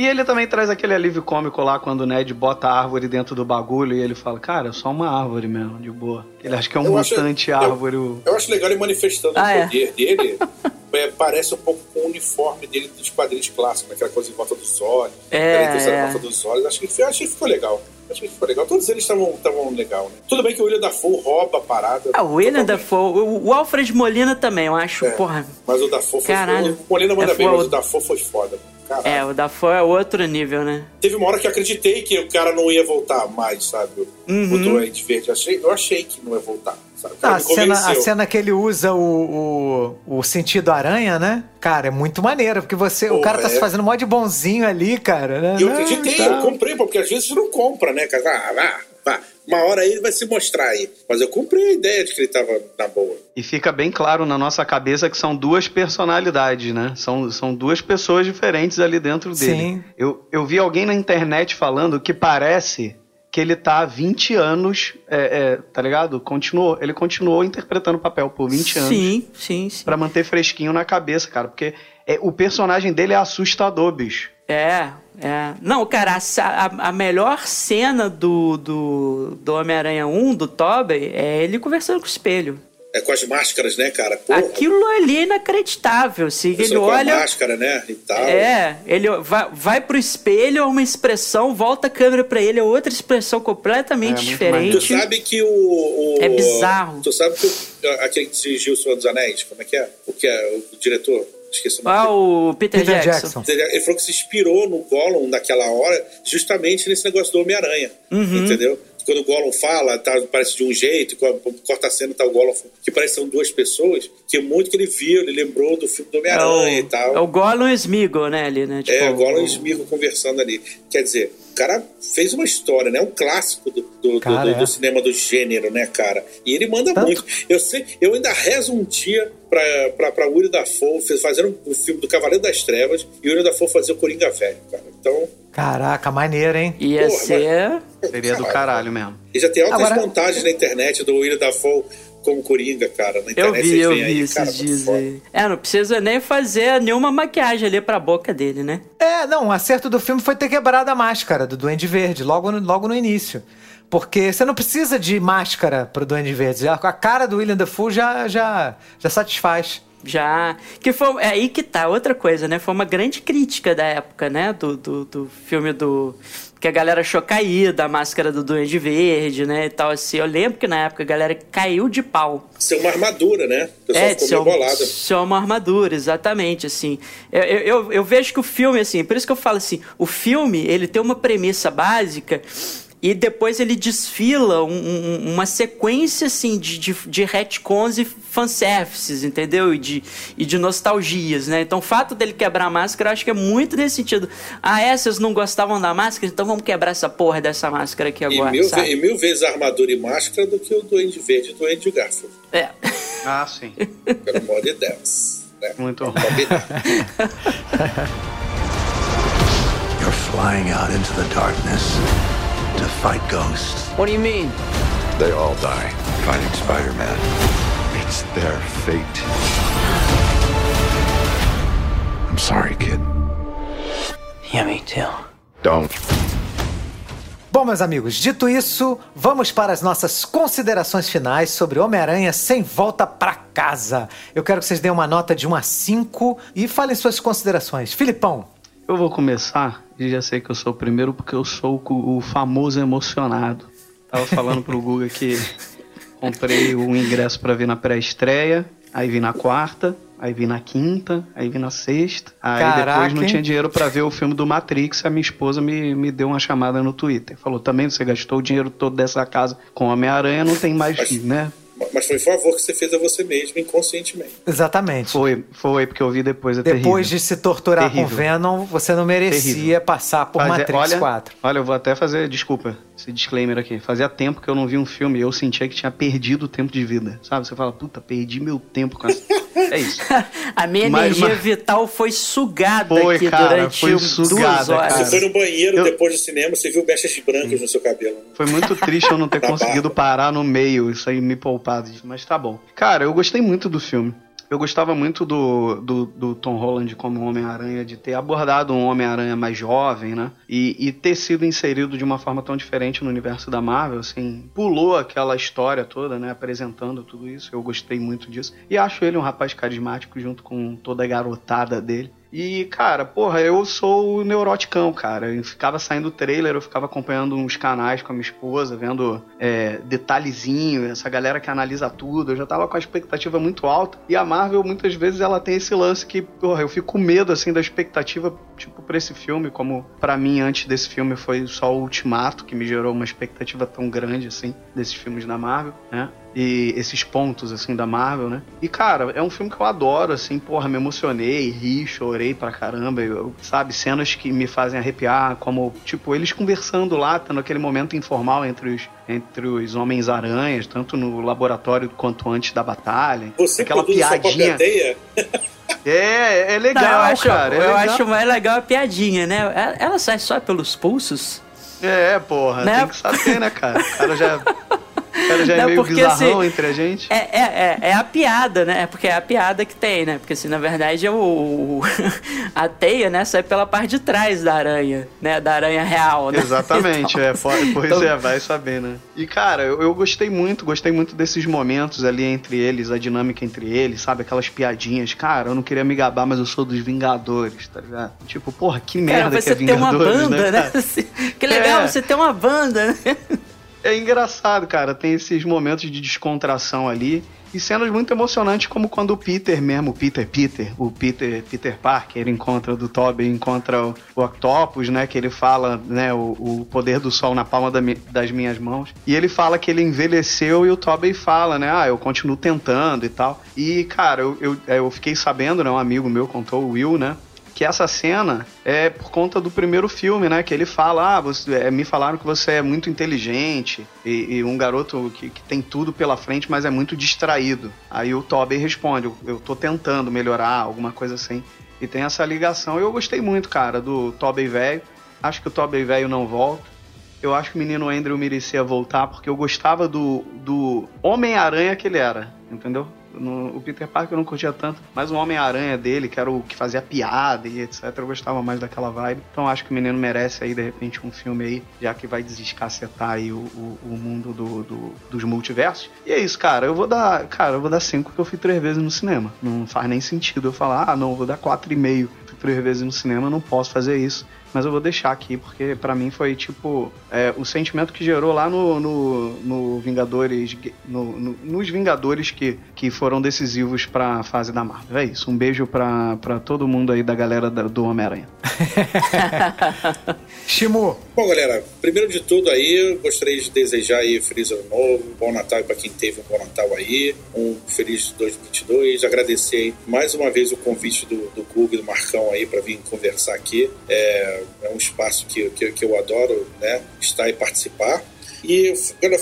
E ele também traz aquele alívio cômico lá quando o Ned bota a árvore dentro do bagulho e ele fala, cara, é só uma árvore mesmo, de boa. Ele acha que é um Eu acho- mutante eu- árvore. o- Eu acho legal ele manifestando Ah, o é. poder dele. É, parece um pouco com o uniforme dele dos quadrinhos clássicos, aquela coisa em volta dos olhos, É, aquela é. em volta dos olhos. Acho que, achei que ficou legal. Achei que ficou legal. Todos eles estavam legal, né? Tudo bem que o William Dafoe rouba a parada. Ah, o William. Dafoe, o, o Alfred Molina também, eu acho, É. porra. Mas o Dafoe foi Caralho. O Molina manda É bem, mas o Dafoe foi foda. Caralho. É, o Dafoe é outro nível, né? Teve uma hora que eu acreditei que o cara não ia voltar mais, sabe? Uhum. O Duende Verde. Eu achei, eu achei que não ia voltar? O Ah, a, cena, a cena que ele usa o, o, o sentido aranha, né? Cara, é muito maneiro, porque você, o Pô, cara tá é. se fazendo mó de bonzinho ali, cara. Né? E eu acreditei, tá. eu comprei, porque às vezes não compra, né, cara? Ah, vá, vá. Uma hora aí ele vai se mostrar aí. Mas eu comprei a ideia de que ele tava na boa. E fica bem claro na nossa cabeça que são duas personalidades, né? São, são duas pessoas diferentes ali dentro dele. Sim. Eu, eu vi alguém na internet falando que parece que ele tá há 20 anos, é, é, tá ligado? Continuou, ele continuou interpretando o papel por 20 anos. Sim, sim, sim. Pra manter fresquinho na cabeça, cara. Porque é, o personagem dele é assustador, bicho. É, é. Não, cara, a, a- a melhor cena do, do, do Homem-Aranha 1, do Tobey, é ele conversando com o espelho. É com as máscaras, né, cara? Pô, Aquilo ali é inacreditável. Se ele com a olha. máscara, né? E tal. É, ele vai, vai pro espelho, é uma expressão, volta a câmera pra ele, é outra expressão completamente É, muito Tu diferente. sabe que o. o- É bizarro. Tu sabe que o, aquele que dirigiu O Senhor dos Anéis, como é que é? O que é o diretor? Esqueci o nome. Ah, dele. o Peter, Peter Jackson. Jackson. Ele falou que se inspirou no Gollum naquela hora, justamente nesse negócio do Homem-Aranha. Uhum. Entendeu? Quando o Gollum fala, tá, parece de um jeito, co- corta a cena, tá o Gollum, que parece que são duas pessoas, que é muito que ele viu, ele lembrou do filme do É Homem-Aranha e o, tal. é o Gollum e o Smeagol, né, ali, né? Tipo, É, o Gollum e o- o Smeagol conversando ali. Quer dizer, o cara fez uma história, né? Um clássico do, do, Cara, do- é. do cinema do gênero, né, cara? E ele manda Tanto- muito. Eu sei, eu ainda rezo um dia pra, pra, pra William Dafoe fez- fazendo o filme do Cavaleiro das Trevas e o William Dafoe fazer o Coringa Velho, cara. Então, Caraca, maneiro, hein? Ia Porra, ser. Seria do caralho mesmo. e já tem altas Agora- montagens na internet do William Dafoe como Coringa, cara. Na Eu internet vi, vocês eu vi aí, esses cara, muito dias aí. É, não precisa nem fazer nenhuma maquiagem ali pra boca dele, né? É, não, o acerto do filme foi ter quebrado a máscara do Duende Verde, logo no, logo no início. Porque você não precisa de máscara pro Duende Verde. A a cara do William Dafoe já, já, já satisfaz. Já. Que foi. É aí que tá, outra coisa, né? Foi uma grande crítica da época, né? Do, do, do filme do. Que a galera achou cair da máscara do Duende Verde, né? E tal, assim. Eu lembro que na época a galera caiu de pau. Ser uma armadura, né? O pessoal É, ficou ser, meio um- bolado. ser uma armadura, exatamente, assim. Eu, eu, eu- eu vejo que o filme, assim, por isso que eu falo assim, o filme, ele tem uma premissa básica e depois ele desfila um- um- uma sequência, assim, de, de, de retcons e fanservices, entendeu? E de, e de nostalgias, né? Então o fato dele quebrar a máscara, eu acho que é muito nesse sentido. Ah, essas não gostavam da máscara, então vamos quebrar essa porra dessa máscara aqui E agora, mil, sabe? ve- e mil vezes armadura e máscara do que o Duende Verde e o Duende Garfield. É. Ah, sim. Pelo amor de Deus. Né? Muito combinar. You're flying out into the darkness to fight ghosts. What do you mean? They all die fighting Spider-Man. It's their fate. I'm sorry, kid. Yeah, me too. Don't. Bom, meus amigos, dito isso, vamos para as nossas considerações finais sobre Homem-Aranha sem volta pra casa. Eu quero que vocês deem uma nota de 1 a 5 e falem suas considerações. Filipão, Eu vou começar, e já sei que eu sou o primeiro porque eu sou o, o famoso emocionado. Tava falando pro Guga que comprei o ingresso pra vir na pré-estreia, aí vi na quarta, aí vi na quinta, aí vi na sexta. Aí Caraca, depois não hein? tinha dinheiro pra ver o filme do Matrix, a minha esposa me, me deu uma chamada no Twitter. Falou, também você gastou o dinheiro todo dessa casa com Homem-Aranha, não tem mais, Mas- né? Mas foi um favor que você fez a você mesmo, inconscientemente. Exatamente. Foi, foi, porque eu vi depois, é Depois terrível. de se torturar Terrível. com Venom, você não merecia Terrível. passar por Fazia- Matrix olha, 4. Olha, eu vou até fazer, desculpa, esse disclaimer aqui. Fazia tempo que eu não vi um filme e eu sentia que tinha perdido o tempo de vida. Sabe? Você fala, puta, perdi meu tempo com essa. é isso. A minha Mas- energia mas- vital foi sugada Foi, aqui cara, durante foi duas sugada, horas. cara. Você foi no banheiro Eu- depois do cinema, você viu mechas brancas no seu cabelo. né? Foi muito triste eu não ter Da conseguido barba. parar no meio, isso aí me mas tá bom. Cara, eu gostei muito do filme. Eu gostava muito do, do, do Tom Holland como Homem-Aranha, de ter abordado um Homem-Aranha mais jovem, né? E, e ter sido inserido de uma forma tão diferente no universo da Marvel, assim, pulou aquela história toda, né? Apresentando tudo isso. Eu gostei muito disso. E acho ele um rapaz carismático junto com toda a garotada dele. E, cara, porra, eu sou o neuroticão, cara. Eu ficava saindo trailer, eu ficava acompanhando uns canais com a minha esposa, vendo é, detalhezinho, essa galera que analisa tudo. Eu já tava com a expectativa muito alta. E a Marvel, muitas vezes, ela tem esse lance que, porra, eu fico com medo, assim, da expectativa, tipo, pra esse filme, como pra mim, antes desse filme, foi só o Ultimato, que me gerou uma expectativa tão grande, assim, desses filmes da Marvel, né? E esses pontos, assim, da Marvel, né? E, cara, é um filme que eu adoro, assim, porra, me emocionei, ri, chorei pra caramba, eu, sabe? Cenas que me fazem arrepiar, como, tipo, eles conversando lá, tendo aquele momento informal entre os, entre os Homens-Aranhas, tanto no laboratório quanto antes da batalha. Você aquela piadinha. É, é legal, Não, eu acho, cara. é eu legal. acho mais legal a piadinha, né? Ela- sai só pelos pulsos. É, porra, Né? tem que saber, né, cara? O cara já, cara já é Não, meio porque, bizarrão assim, entre a gente. É, é, é, é a piada, né? Porque é a piada que tem, né? Porque assim, na verdade, o, o- a teia, né, sai pela parte de trás da aranha, né? Da aranha real, né? Exatamente, Então, é, po- pois então- é, vai saber, né? E cara, eu, eu gostei muito, gostei muito desses momentos ali entre eles, a dinâmica entre eles, sabe? Aquelas piadinhas. Cara, eu não queria me gabar, mas eu sou dos Vingadores, tá ligado? Tipo, porra, que Cara, merda que você é ter uma Vingadores, banda, né? cara? Que legal É. você ter uma banda, né? É engraçado, cara. Tem esses momentos de descontração ali. E cenas muito emocionantes, como quando o Peter mesmo, o Peter Peter, o Peter Peter Parker encontra do Toby, encontra o, o Octopus, né? Que ele fala, né, o, o poder do sol na palma da das minhas mãos. E ele fala que ele envelheceu e o Toby fala, né? Ah, eu continuo tentando e tal. E, cara, eu, eu, eu fiquei sabendo, né? Um amigo meu contou, o Will, né? Que essa cena é por conta do primeiro filme, né? Que ele fala, ah, você, é, me falaram que você é muito inteligente e, e um garoto que, que tem tudo pela frente, mas é muito distraído. Aí o Toby responde, eu, eu tô tentando melhorar, alguma coisa assim. E tem essa ligação. Eu gostei muito, cara, do Toby velho. Acho que o Toby velho não volta. Eu acho que o menino Andrew merecia voltar porque eu gostava do, do Homem-Aranha que ele era, entendeu? No- o Peter Parker eu não curtia tanto, mas o Homem-Aranha dele, que era o que fazia piada e etc, eu gostava mais daquela vibe. Então acho que o menino merece aí, de repente, um filme aí, já que vai desescacetar aí o, o, o mundo do, do- dos multiversos. E é isso, cara. Eu vou dar. Cara, eu vou dar cinco porque eu fui três vezes no cinema. Não faz nem sentido eu falar, ah, não, vou dar quatro e meio. Fui três vezes no cinema, não posso fazer isso. Mas eu vou deixar aqui, porque pra mim foi tipo é, o sentimento que gerou lá no, no, no Vingadores. no- no- nos Vingadores que, que foram decisivos pra fase da Marvel. É isso. Um beijo pra, pra todo mundo aí da galera da- do Homem-Aranha. Shimu, Bom, galera, primeiro de tudo aí, eu gostaria de desejar aí feliz ano novo, bom Natal para quem teve um bom Natal aí, um feliz 2022, agradecer aí mais uma vez o convite do, do Google e do Marcão aí para vir conversar aqui. É, é um espaço que, que, que eu adoro, né, estar e participar. E,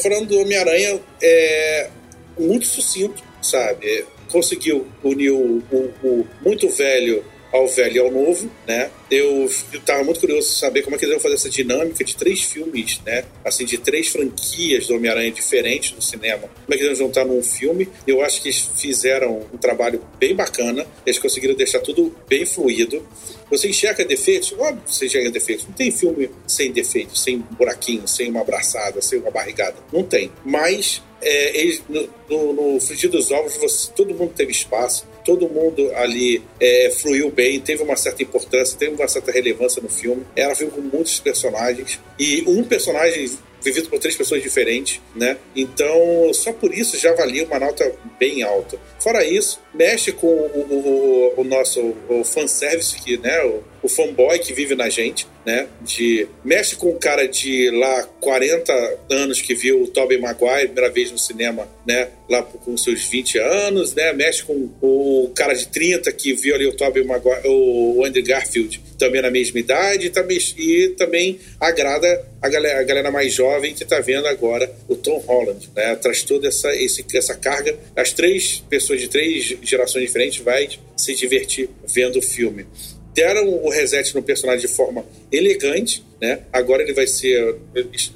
falando do Homem-Aranha, é muito sucinto, sabe? Conseguiu unir o, o- o muito velho ao velho e ao novo, né? Eu estava muito curioso saber como é que eles vão fazer essa dinâmica de três filmes, né? Assim, de três franquias do Homem-Aranha diferentes no cinema. Como é que eles vão juntar num filme? Eu acho que eles fizeram um trabalho bem bacana. Eles conseguiram deixar tudo bem fluido. Você enxerga defeitos? Óbvio que você enxerga defeitos. Não tem filme sem defeitos, sem buraquinho, sem uma abraçada, sem uma barrigada. Não tem. Mas é, eles, no, no, no Frigir dos Ovos, você- todo mundo teve espaço, todo mundo ali é, fluiu bem, teve uma certa importância, teve uma certa relevância no filme. Um filme com muitos personagens. E um personagem vivido por três pessoas diferentes, né? Então, só por isso já valia uma nota bem alta. Fora isso, mexe com o, o, o nosso o fanservice, que, né, o, o fanboy que vive na gente, né? De, mexe com o cara de lá 40 anos que viu o Tobey Maguire primeira vez no cinema, né? Lá com seus 20 anos, né? Mexe com o cara de 30 que viu ali o Tobey Maguire, o Andrew Garfield também na mesma idade e também agrada a galera, a galera mais jovem que está vendo agora o Tom Holland, né? Traz toda essa, esse, essa carga. As três pessoas de três gerações diferentes vai se divertir vendo o filme deram o reset no personagem de forma elegante, né? Agora ele vai ser,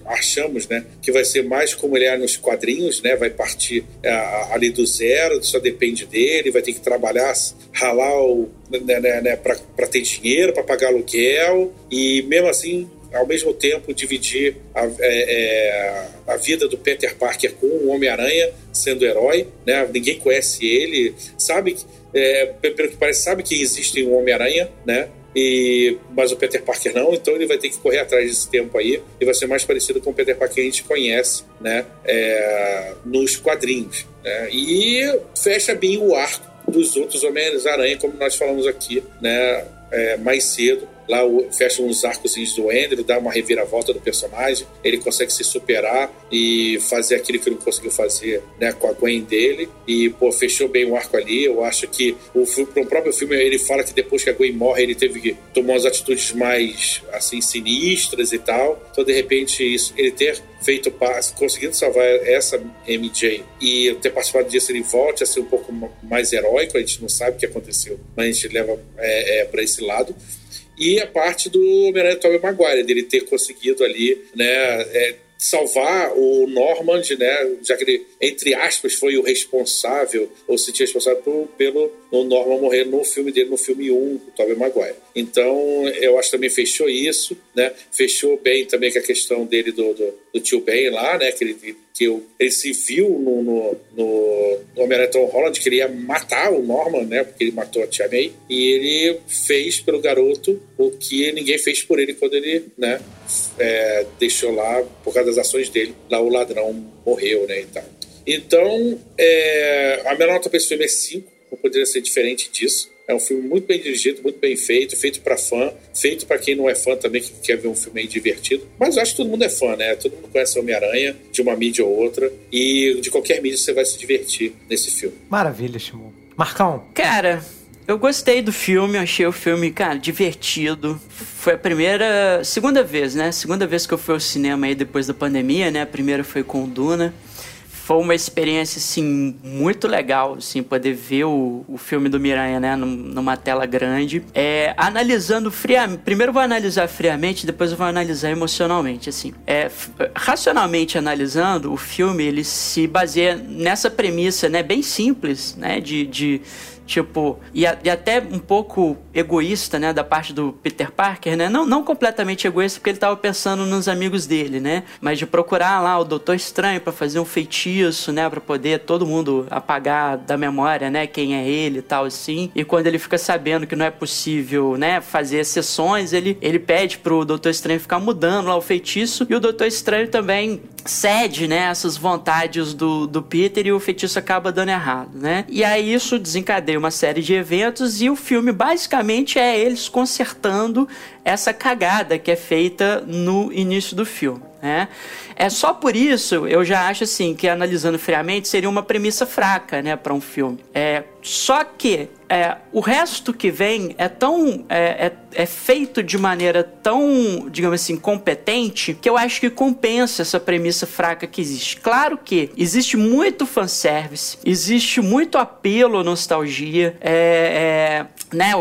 achamos, né, que vai ser mais como ele é nos quadrinhos, né? Vai partir é, ali do zero, só depende dele, vai ter que trabalhar, ralar o, né, né, né para ter dinheiro, para pagar aluguel e mesmo assim ao mesmo tempo dividir a, é, é, a vida do Peter Parker com o Homem-Aranha sendo herói, né? Ninguém conhece ele, sabe é, pelo que parece, sabe que existe um Homem-Aranha, né? E, mas o Peter Parker não, então ele vai ter que correr atrás desse tempo aí e vai ser mais parecido com o Peter Parker que a gente conhece, né? É, nos quadrinhos. Né? E fecha bem o arco dos outros Homens-Aranha, como nós falamos aqui, né? É, mais cedo Lá fecha uns arcos do Andrew, dá uma reviravolta do personagem, ele consegue se superar e fazer aquilo que ele não conseguiu fazer né, com a Gwen dele. E, pô, fechou bem o arco ali. Eu acho que o, o próprio filme ele fala que depois que a Gwen morre, ele teve que tomar umas atitudes mais assim sinistras e tal. Então, de repente, isso, ele ter feito conseguindo salvar essa MJ e ter participado disso, ele volte a ser um pouco mais heróico. A gente não sabe o que aconteceu, mas a gente leva é, é, para esse lado e a parte do Homem-Aranha Tobey Maguire, dele ter conseguido ali, né, é, salvar o Normand, né, já que ele, entre aspas, foi o responsável, ou se tinha responsável por, pelo o Norman morrer no filme dele, no filme 1, o Tobey Maguire. Então, eu acho que também fechou isso, né, fechou bem também com a questão dele do, do, do tio Ben lá, né, que ele, que ele se viu no, no, no, no Homem-Aranha Tom Holland, que ele ia matar o Norman, né, porque ele matou a Tia May, e ele fez pelo garoto o que ninguém fez por ele quando ele, né, é, deixou lá, por causa das ações dele, lá o ladrão morreu, né, e tal. Então, é, a minha nota para esse filme é 5, não poderia ser diferente disso. É um filme muito bem dirigido, muito bem feito, feito para fã, feito para quem não é fã também, que quer ver um filme aí divertido. Mas eu acho que todo mundo é fã, né? Todo mundo conhece Homem-Aranha, de uma mídia ou outra, e de qualquer mídia você vai se divertir nesse filme. Maravilha, Shimon. Marcão. Cara, eu gostei do filme, achei o filme, cara, divertido. Foi a primeira, segunda vez, né? Segunda vez que eu fui ao cinema aí depois da pandemia, né? A primeira foi com o Duna. Foi uma experiência, assim, muito legal, assim, poder ver o, o filme do Miranha, né, numa tela grande. É, analisando friamente, primeiro vou analisar friamente, depois vou analisar emocionalmente, assim. É, racionalmente analisando, o filme, ele se baseia nessa premissa, né, bem simples, né, de, de Tipo, e, a, e, até um pouco egoísta, né, da parte do Peter Parker, né? Não, não completamente egoísta, porque ele tava pensando nos amigos dele, né? Mas de procurar lá o Doutor Estranho para fazer um feitiço, né? para poder todo mundo apagar da memória, né? Quem é ele e tal, assim. E quando ele fica sabendo que não é possível, né? Fazer sessões, ele, ele pede pro Doutor Estranho ficar mudando lá o feitiço. E o Doutor Estranho também cede, né? Essas vontades do, do Peter e o feitiço acaba dando errado, né? E aí isso desencadeia uma série de eventos e o filme basicamente é eles consertando essa cagada que é feita no início do filme. Né? É só por isso eu já acho assim que analisando friamente seria uma premissa fraca, né, para um filme. É só que é, o resto que vem é tão é, é, é, feito de maneira tão, digamos assim, competente que eu acho que compensa essa premissa fraca que existe. Claro que existe muito fanservice, existe muito apelo, nostalgia, é, é né?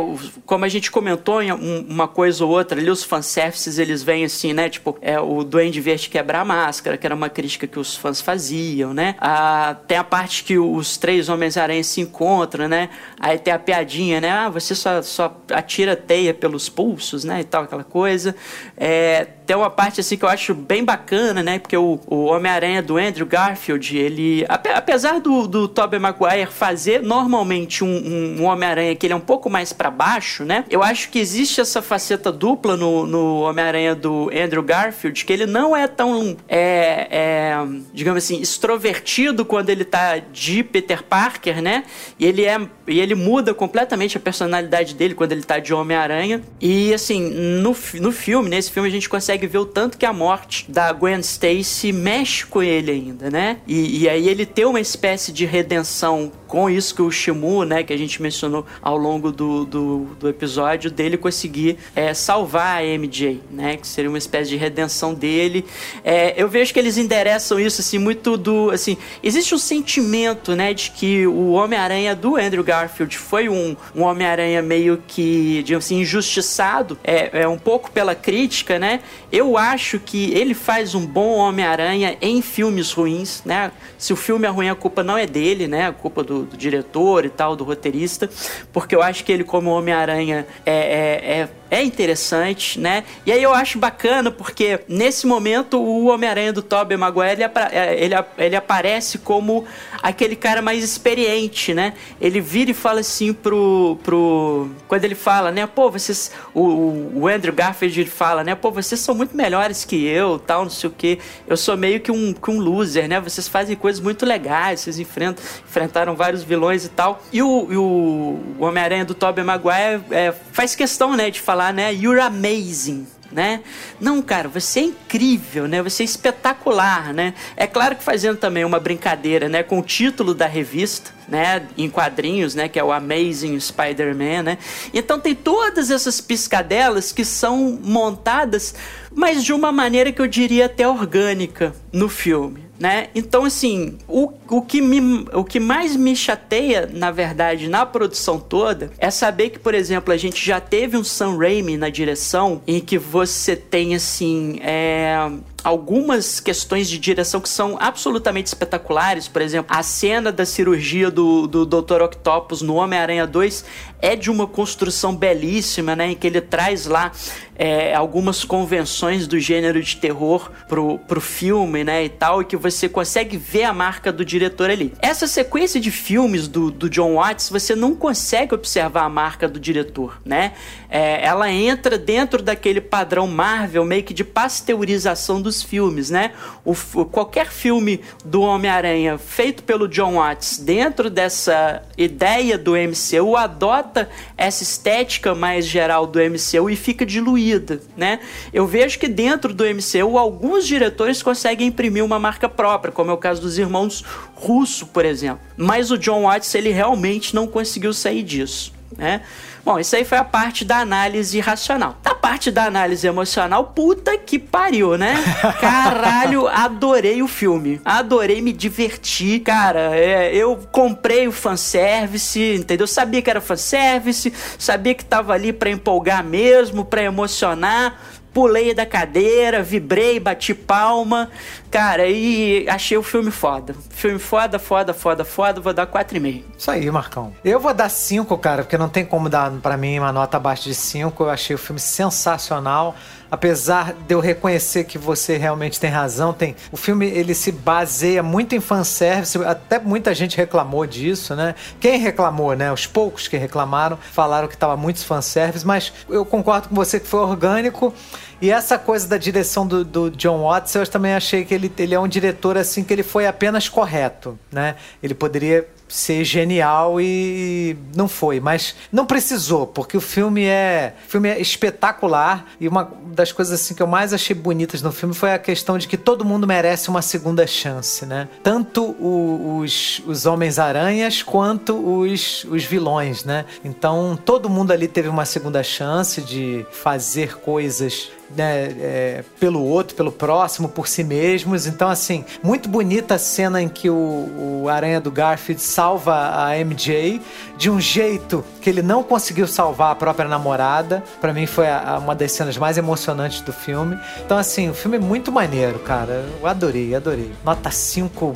Como a gente comentou em uma coisa ou outra ali, os fanservices eles vêm assim, né? Tipo, é o Duende Verde quebrar a máscara, que era uma crítica que os fãs faziam, né? Ah, tem a parte que os três Homens-Aranha se encontram, né? Aí tem a piadinha, né? Ah, você só, só atira teia pelos pulsos, né? E tal, aquela coisa. É, tem uma parte assim que eu acho bem bacana, né? Porque o, o Homem-Aranha do Andrew Garfield, ele. Apesar do, do Tobey Maguire fazer normalmente um, um, um Homem-Aranha que ele é um pouco mais para baixo, né? Eu acho que existe essa faceta dupla no, no Homem-Aranha do Andrew Garfield, que ele não é tão, é, é, digamos assim, extrovertido quando ele tá de Peter Parker, né? E ele é. E ele muda completamente a personalidade dele quando ele tá de Homem-Aranha. E assim, no, no filme, nesse filme, a gente consegue ver o tanto que a morte da Gwen Stacy mexe com ele ainda, né? E, e aí ele tem uma espécie de redenção com isso que o Shimu, né, que a gente mencionou ao longo do, do, do episódio, dele conseguir é, salvar a MJ, né, que seria uma espécie de redenção dele. É, eu vejo que eles endereçam isso, assim, muito do, assim, existe um sentimento, né, de que o Homem-Aranha do Andrew Garfield foi um, um Homem-Aranha meio que, digamos assim, injustiçado, é, é um pouco pela crítica, né, eu acho que ele faz um bom Homem-Aranha em filmes ruins, né, se o filme é ruim, a culpa não é dele, né, a culpa do do, diretor e tal, do roteirista, porque eu acho que ele, como Homem-Aranha, é, é, é é interessante, né? E aí eu acho bacana porque nesse momento o Homem-Aranha do Tobey Maguire ele, é, ele, ele, aparece como aquele cara mais experiente, né? Ele vira e fala assim pro. pro quando ele fala, né? Pô, vocês. O, o Andrew Garfield fala, né? Pô, vocês são muito melhores que eu, tal, não sei o que. Eu sou meio que um, que um loser, né? Vocês fazem coisas muito legais, vocês enfrentam, enfrentaram vários vilões e tal. E o, o, o Homem-Aranha do Tobey Maguire é, faz questão, né, de falar, né? You're amazing. Né? Não, cara, você é incrível, né? Você é espetacular, né? É claro que fazendo também uma brincadeira, né, com o título da revista, né, em quadrinhos, né, que é o Amazing Spider-Man, né? Então tem todas essas piscadelas que são montadas, mas de uma maneira que eu diria até orgânica no filme, né? Então, assim, o, o, que me, o que mais me chateia, na verdade, na produção toda, é saber que, por exemplo, a gente já teve um Sam Raimi na direção em que você tem, assim, é, algumas questões de direção que são absolutamente espetaculares. Por exemplo, a cena da cirurgia do, do Dr. Octopus no Homem-Aranha 2 é de uma construção belíssima, né? Em que ele traz lá é, algumas convenções do gênero de terror pro, pro filme, né? E tal, e que você consegue ver a marca do diretor ali. Essa sequência de filmes do, do John Watts, você não consegue observar a marca do diretor, né? É, ela entra dentro daquele padrão Marvel, meio que de pasteurização dos filmes, né? O, qualquer filme do Homem-Aranha feito pelo John Watts dentro dessa ideia do MCU adota adota essa estética mais geral do MCU e fica diluída, né? Eu vejo que dentro do MCU alguns diretores conseguem imprimir uma marca própria, como é o caso dos irmãos Russo, por exemplo. Mas o John Watts ele realmente não conseguiu sair disso, né? Bom, isso aí foi a parte da análise racional. Da parte da análise emocional, puta que pariu, né? Caralho, adorei o filme. Adorei me divertir. Cara, é, eu comprei o fanservice, entendeu? Sabia que era fanservice, sabia que tava ali pra empolgar mesmo, pra emocionar pulei da cadeira, vibrei, bati palma, cara, e achei o filme foda. Filme foda, foda, foda, foda, vou dar 4,5. Isso aí, Marcão. Eu vou dar 5, cara, porque não tem como dar para mim uma nota abaixo de 5. Eu achei o filme sensacional apesar de eu reconhecer que você realmente tem razão, tem o filme ele se baseia muito em fanservice, até muita gente reclamou disso, né? Quem reclamou, né? Os poucos que reclamaram falaram que estava muito fanservice, mas eu concordo com você que foi orgânico. E essa coisa da direção do, do, John Watts, eu também achei que ele, ele é um diretor assim que ele foi apenas correto, né? Ele poderia ser genial e não foi, mas não precisou, porque o filme é, o filme é espetacular e uma das coisas assim que eu mais achei bonitas no filme foi a questão de que todo mundo merece uma segunda chance, né? Tanto o, os, os Homens-Aranhas quanto os, os vilões, né? Então todo mundo ali teve uma segunda chance de fazer coisas né, é, pelo outro, pelo próximo, por si mesmos. Então, assim, muito bonita a cena em que o, o Aranha do Garfield salva a MJ de um jeito que ele não conseguiu salvar a própria namorada. Para mim foi a, a, uma das cenas mais emocionantes do filme. Então, assim, o filme é muito maneiro, cara. Eu adorei, adorei. Nota 5,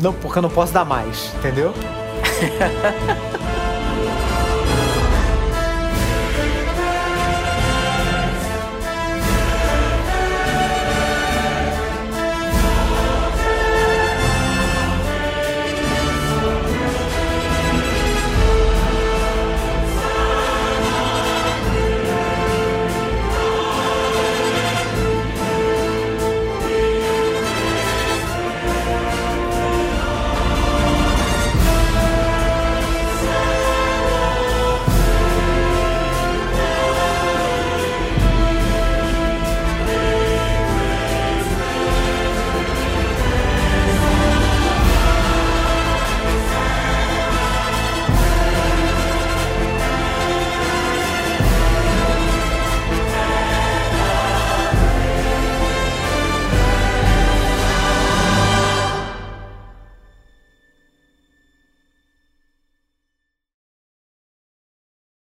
não, porque eu não posso dar mais, entendeu?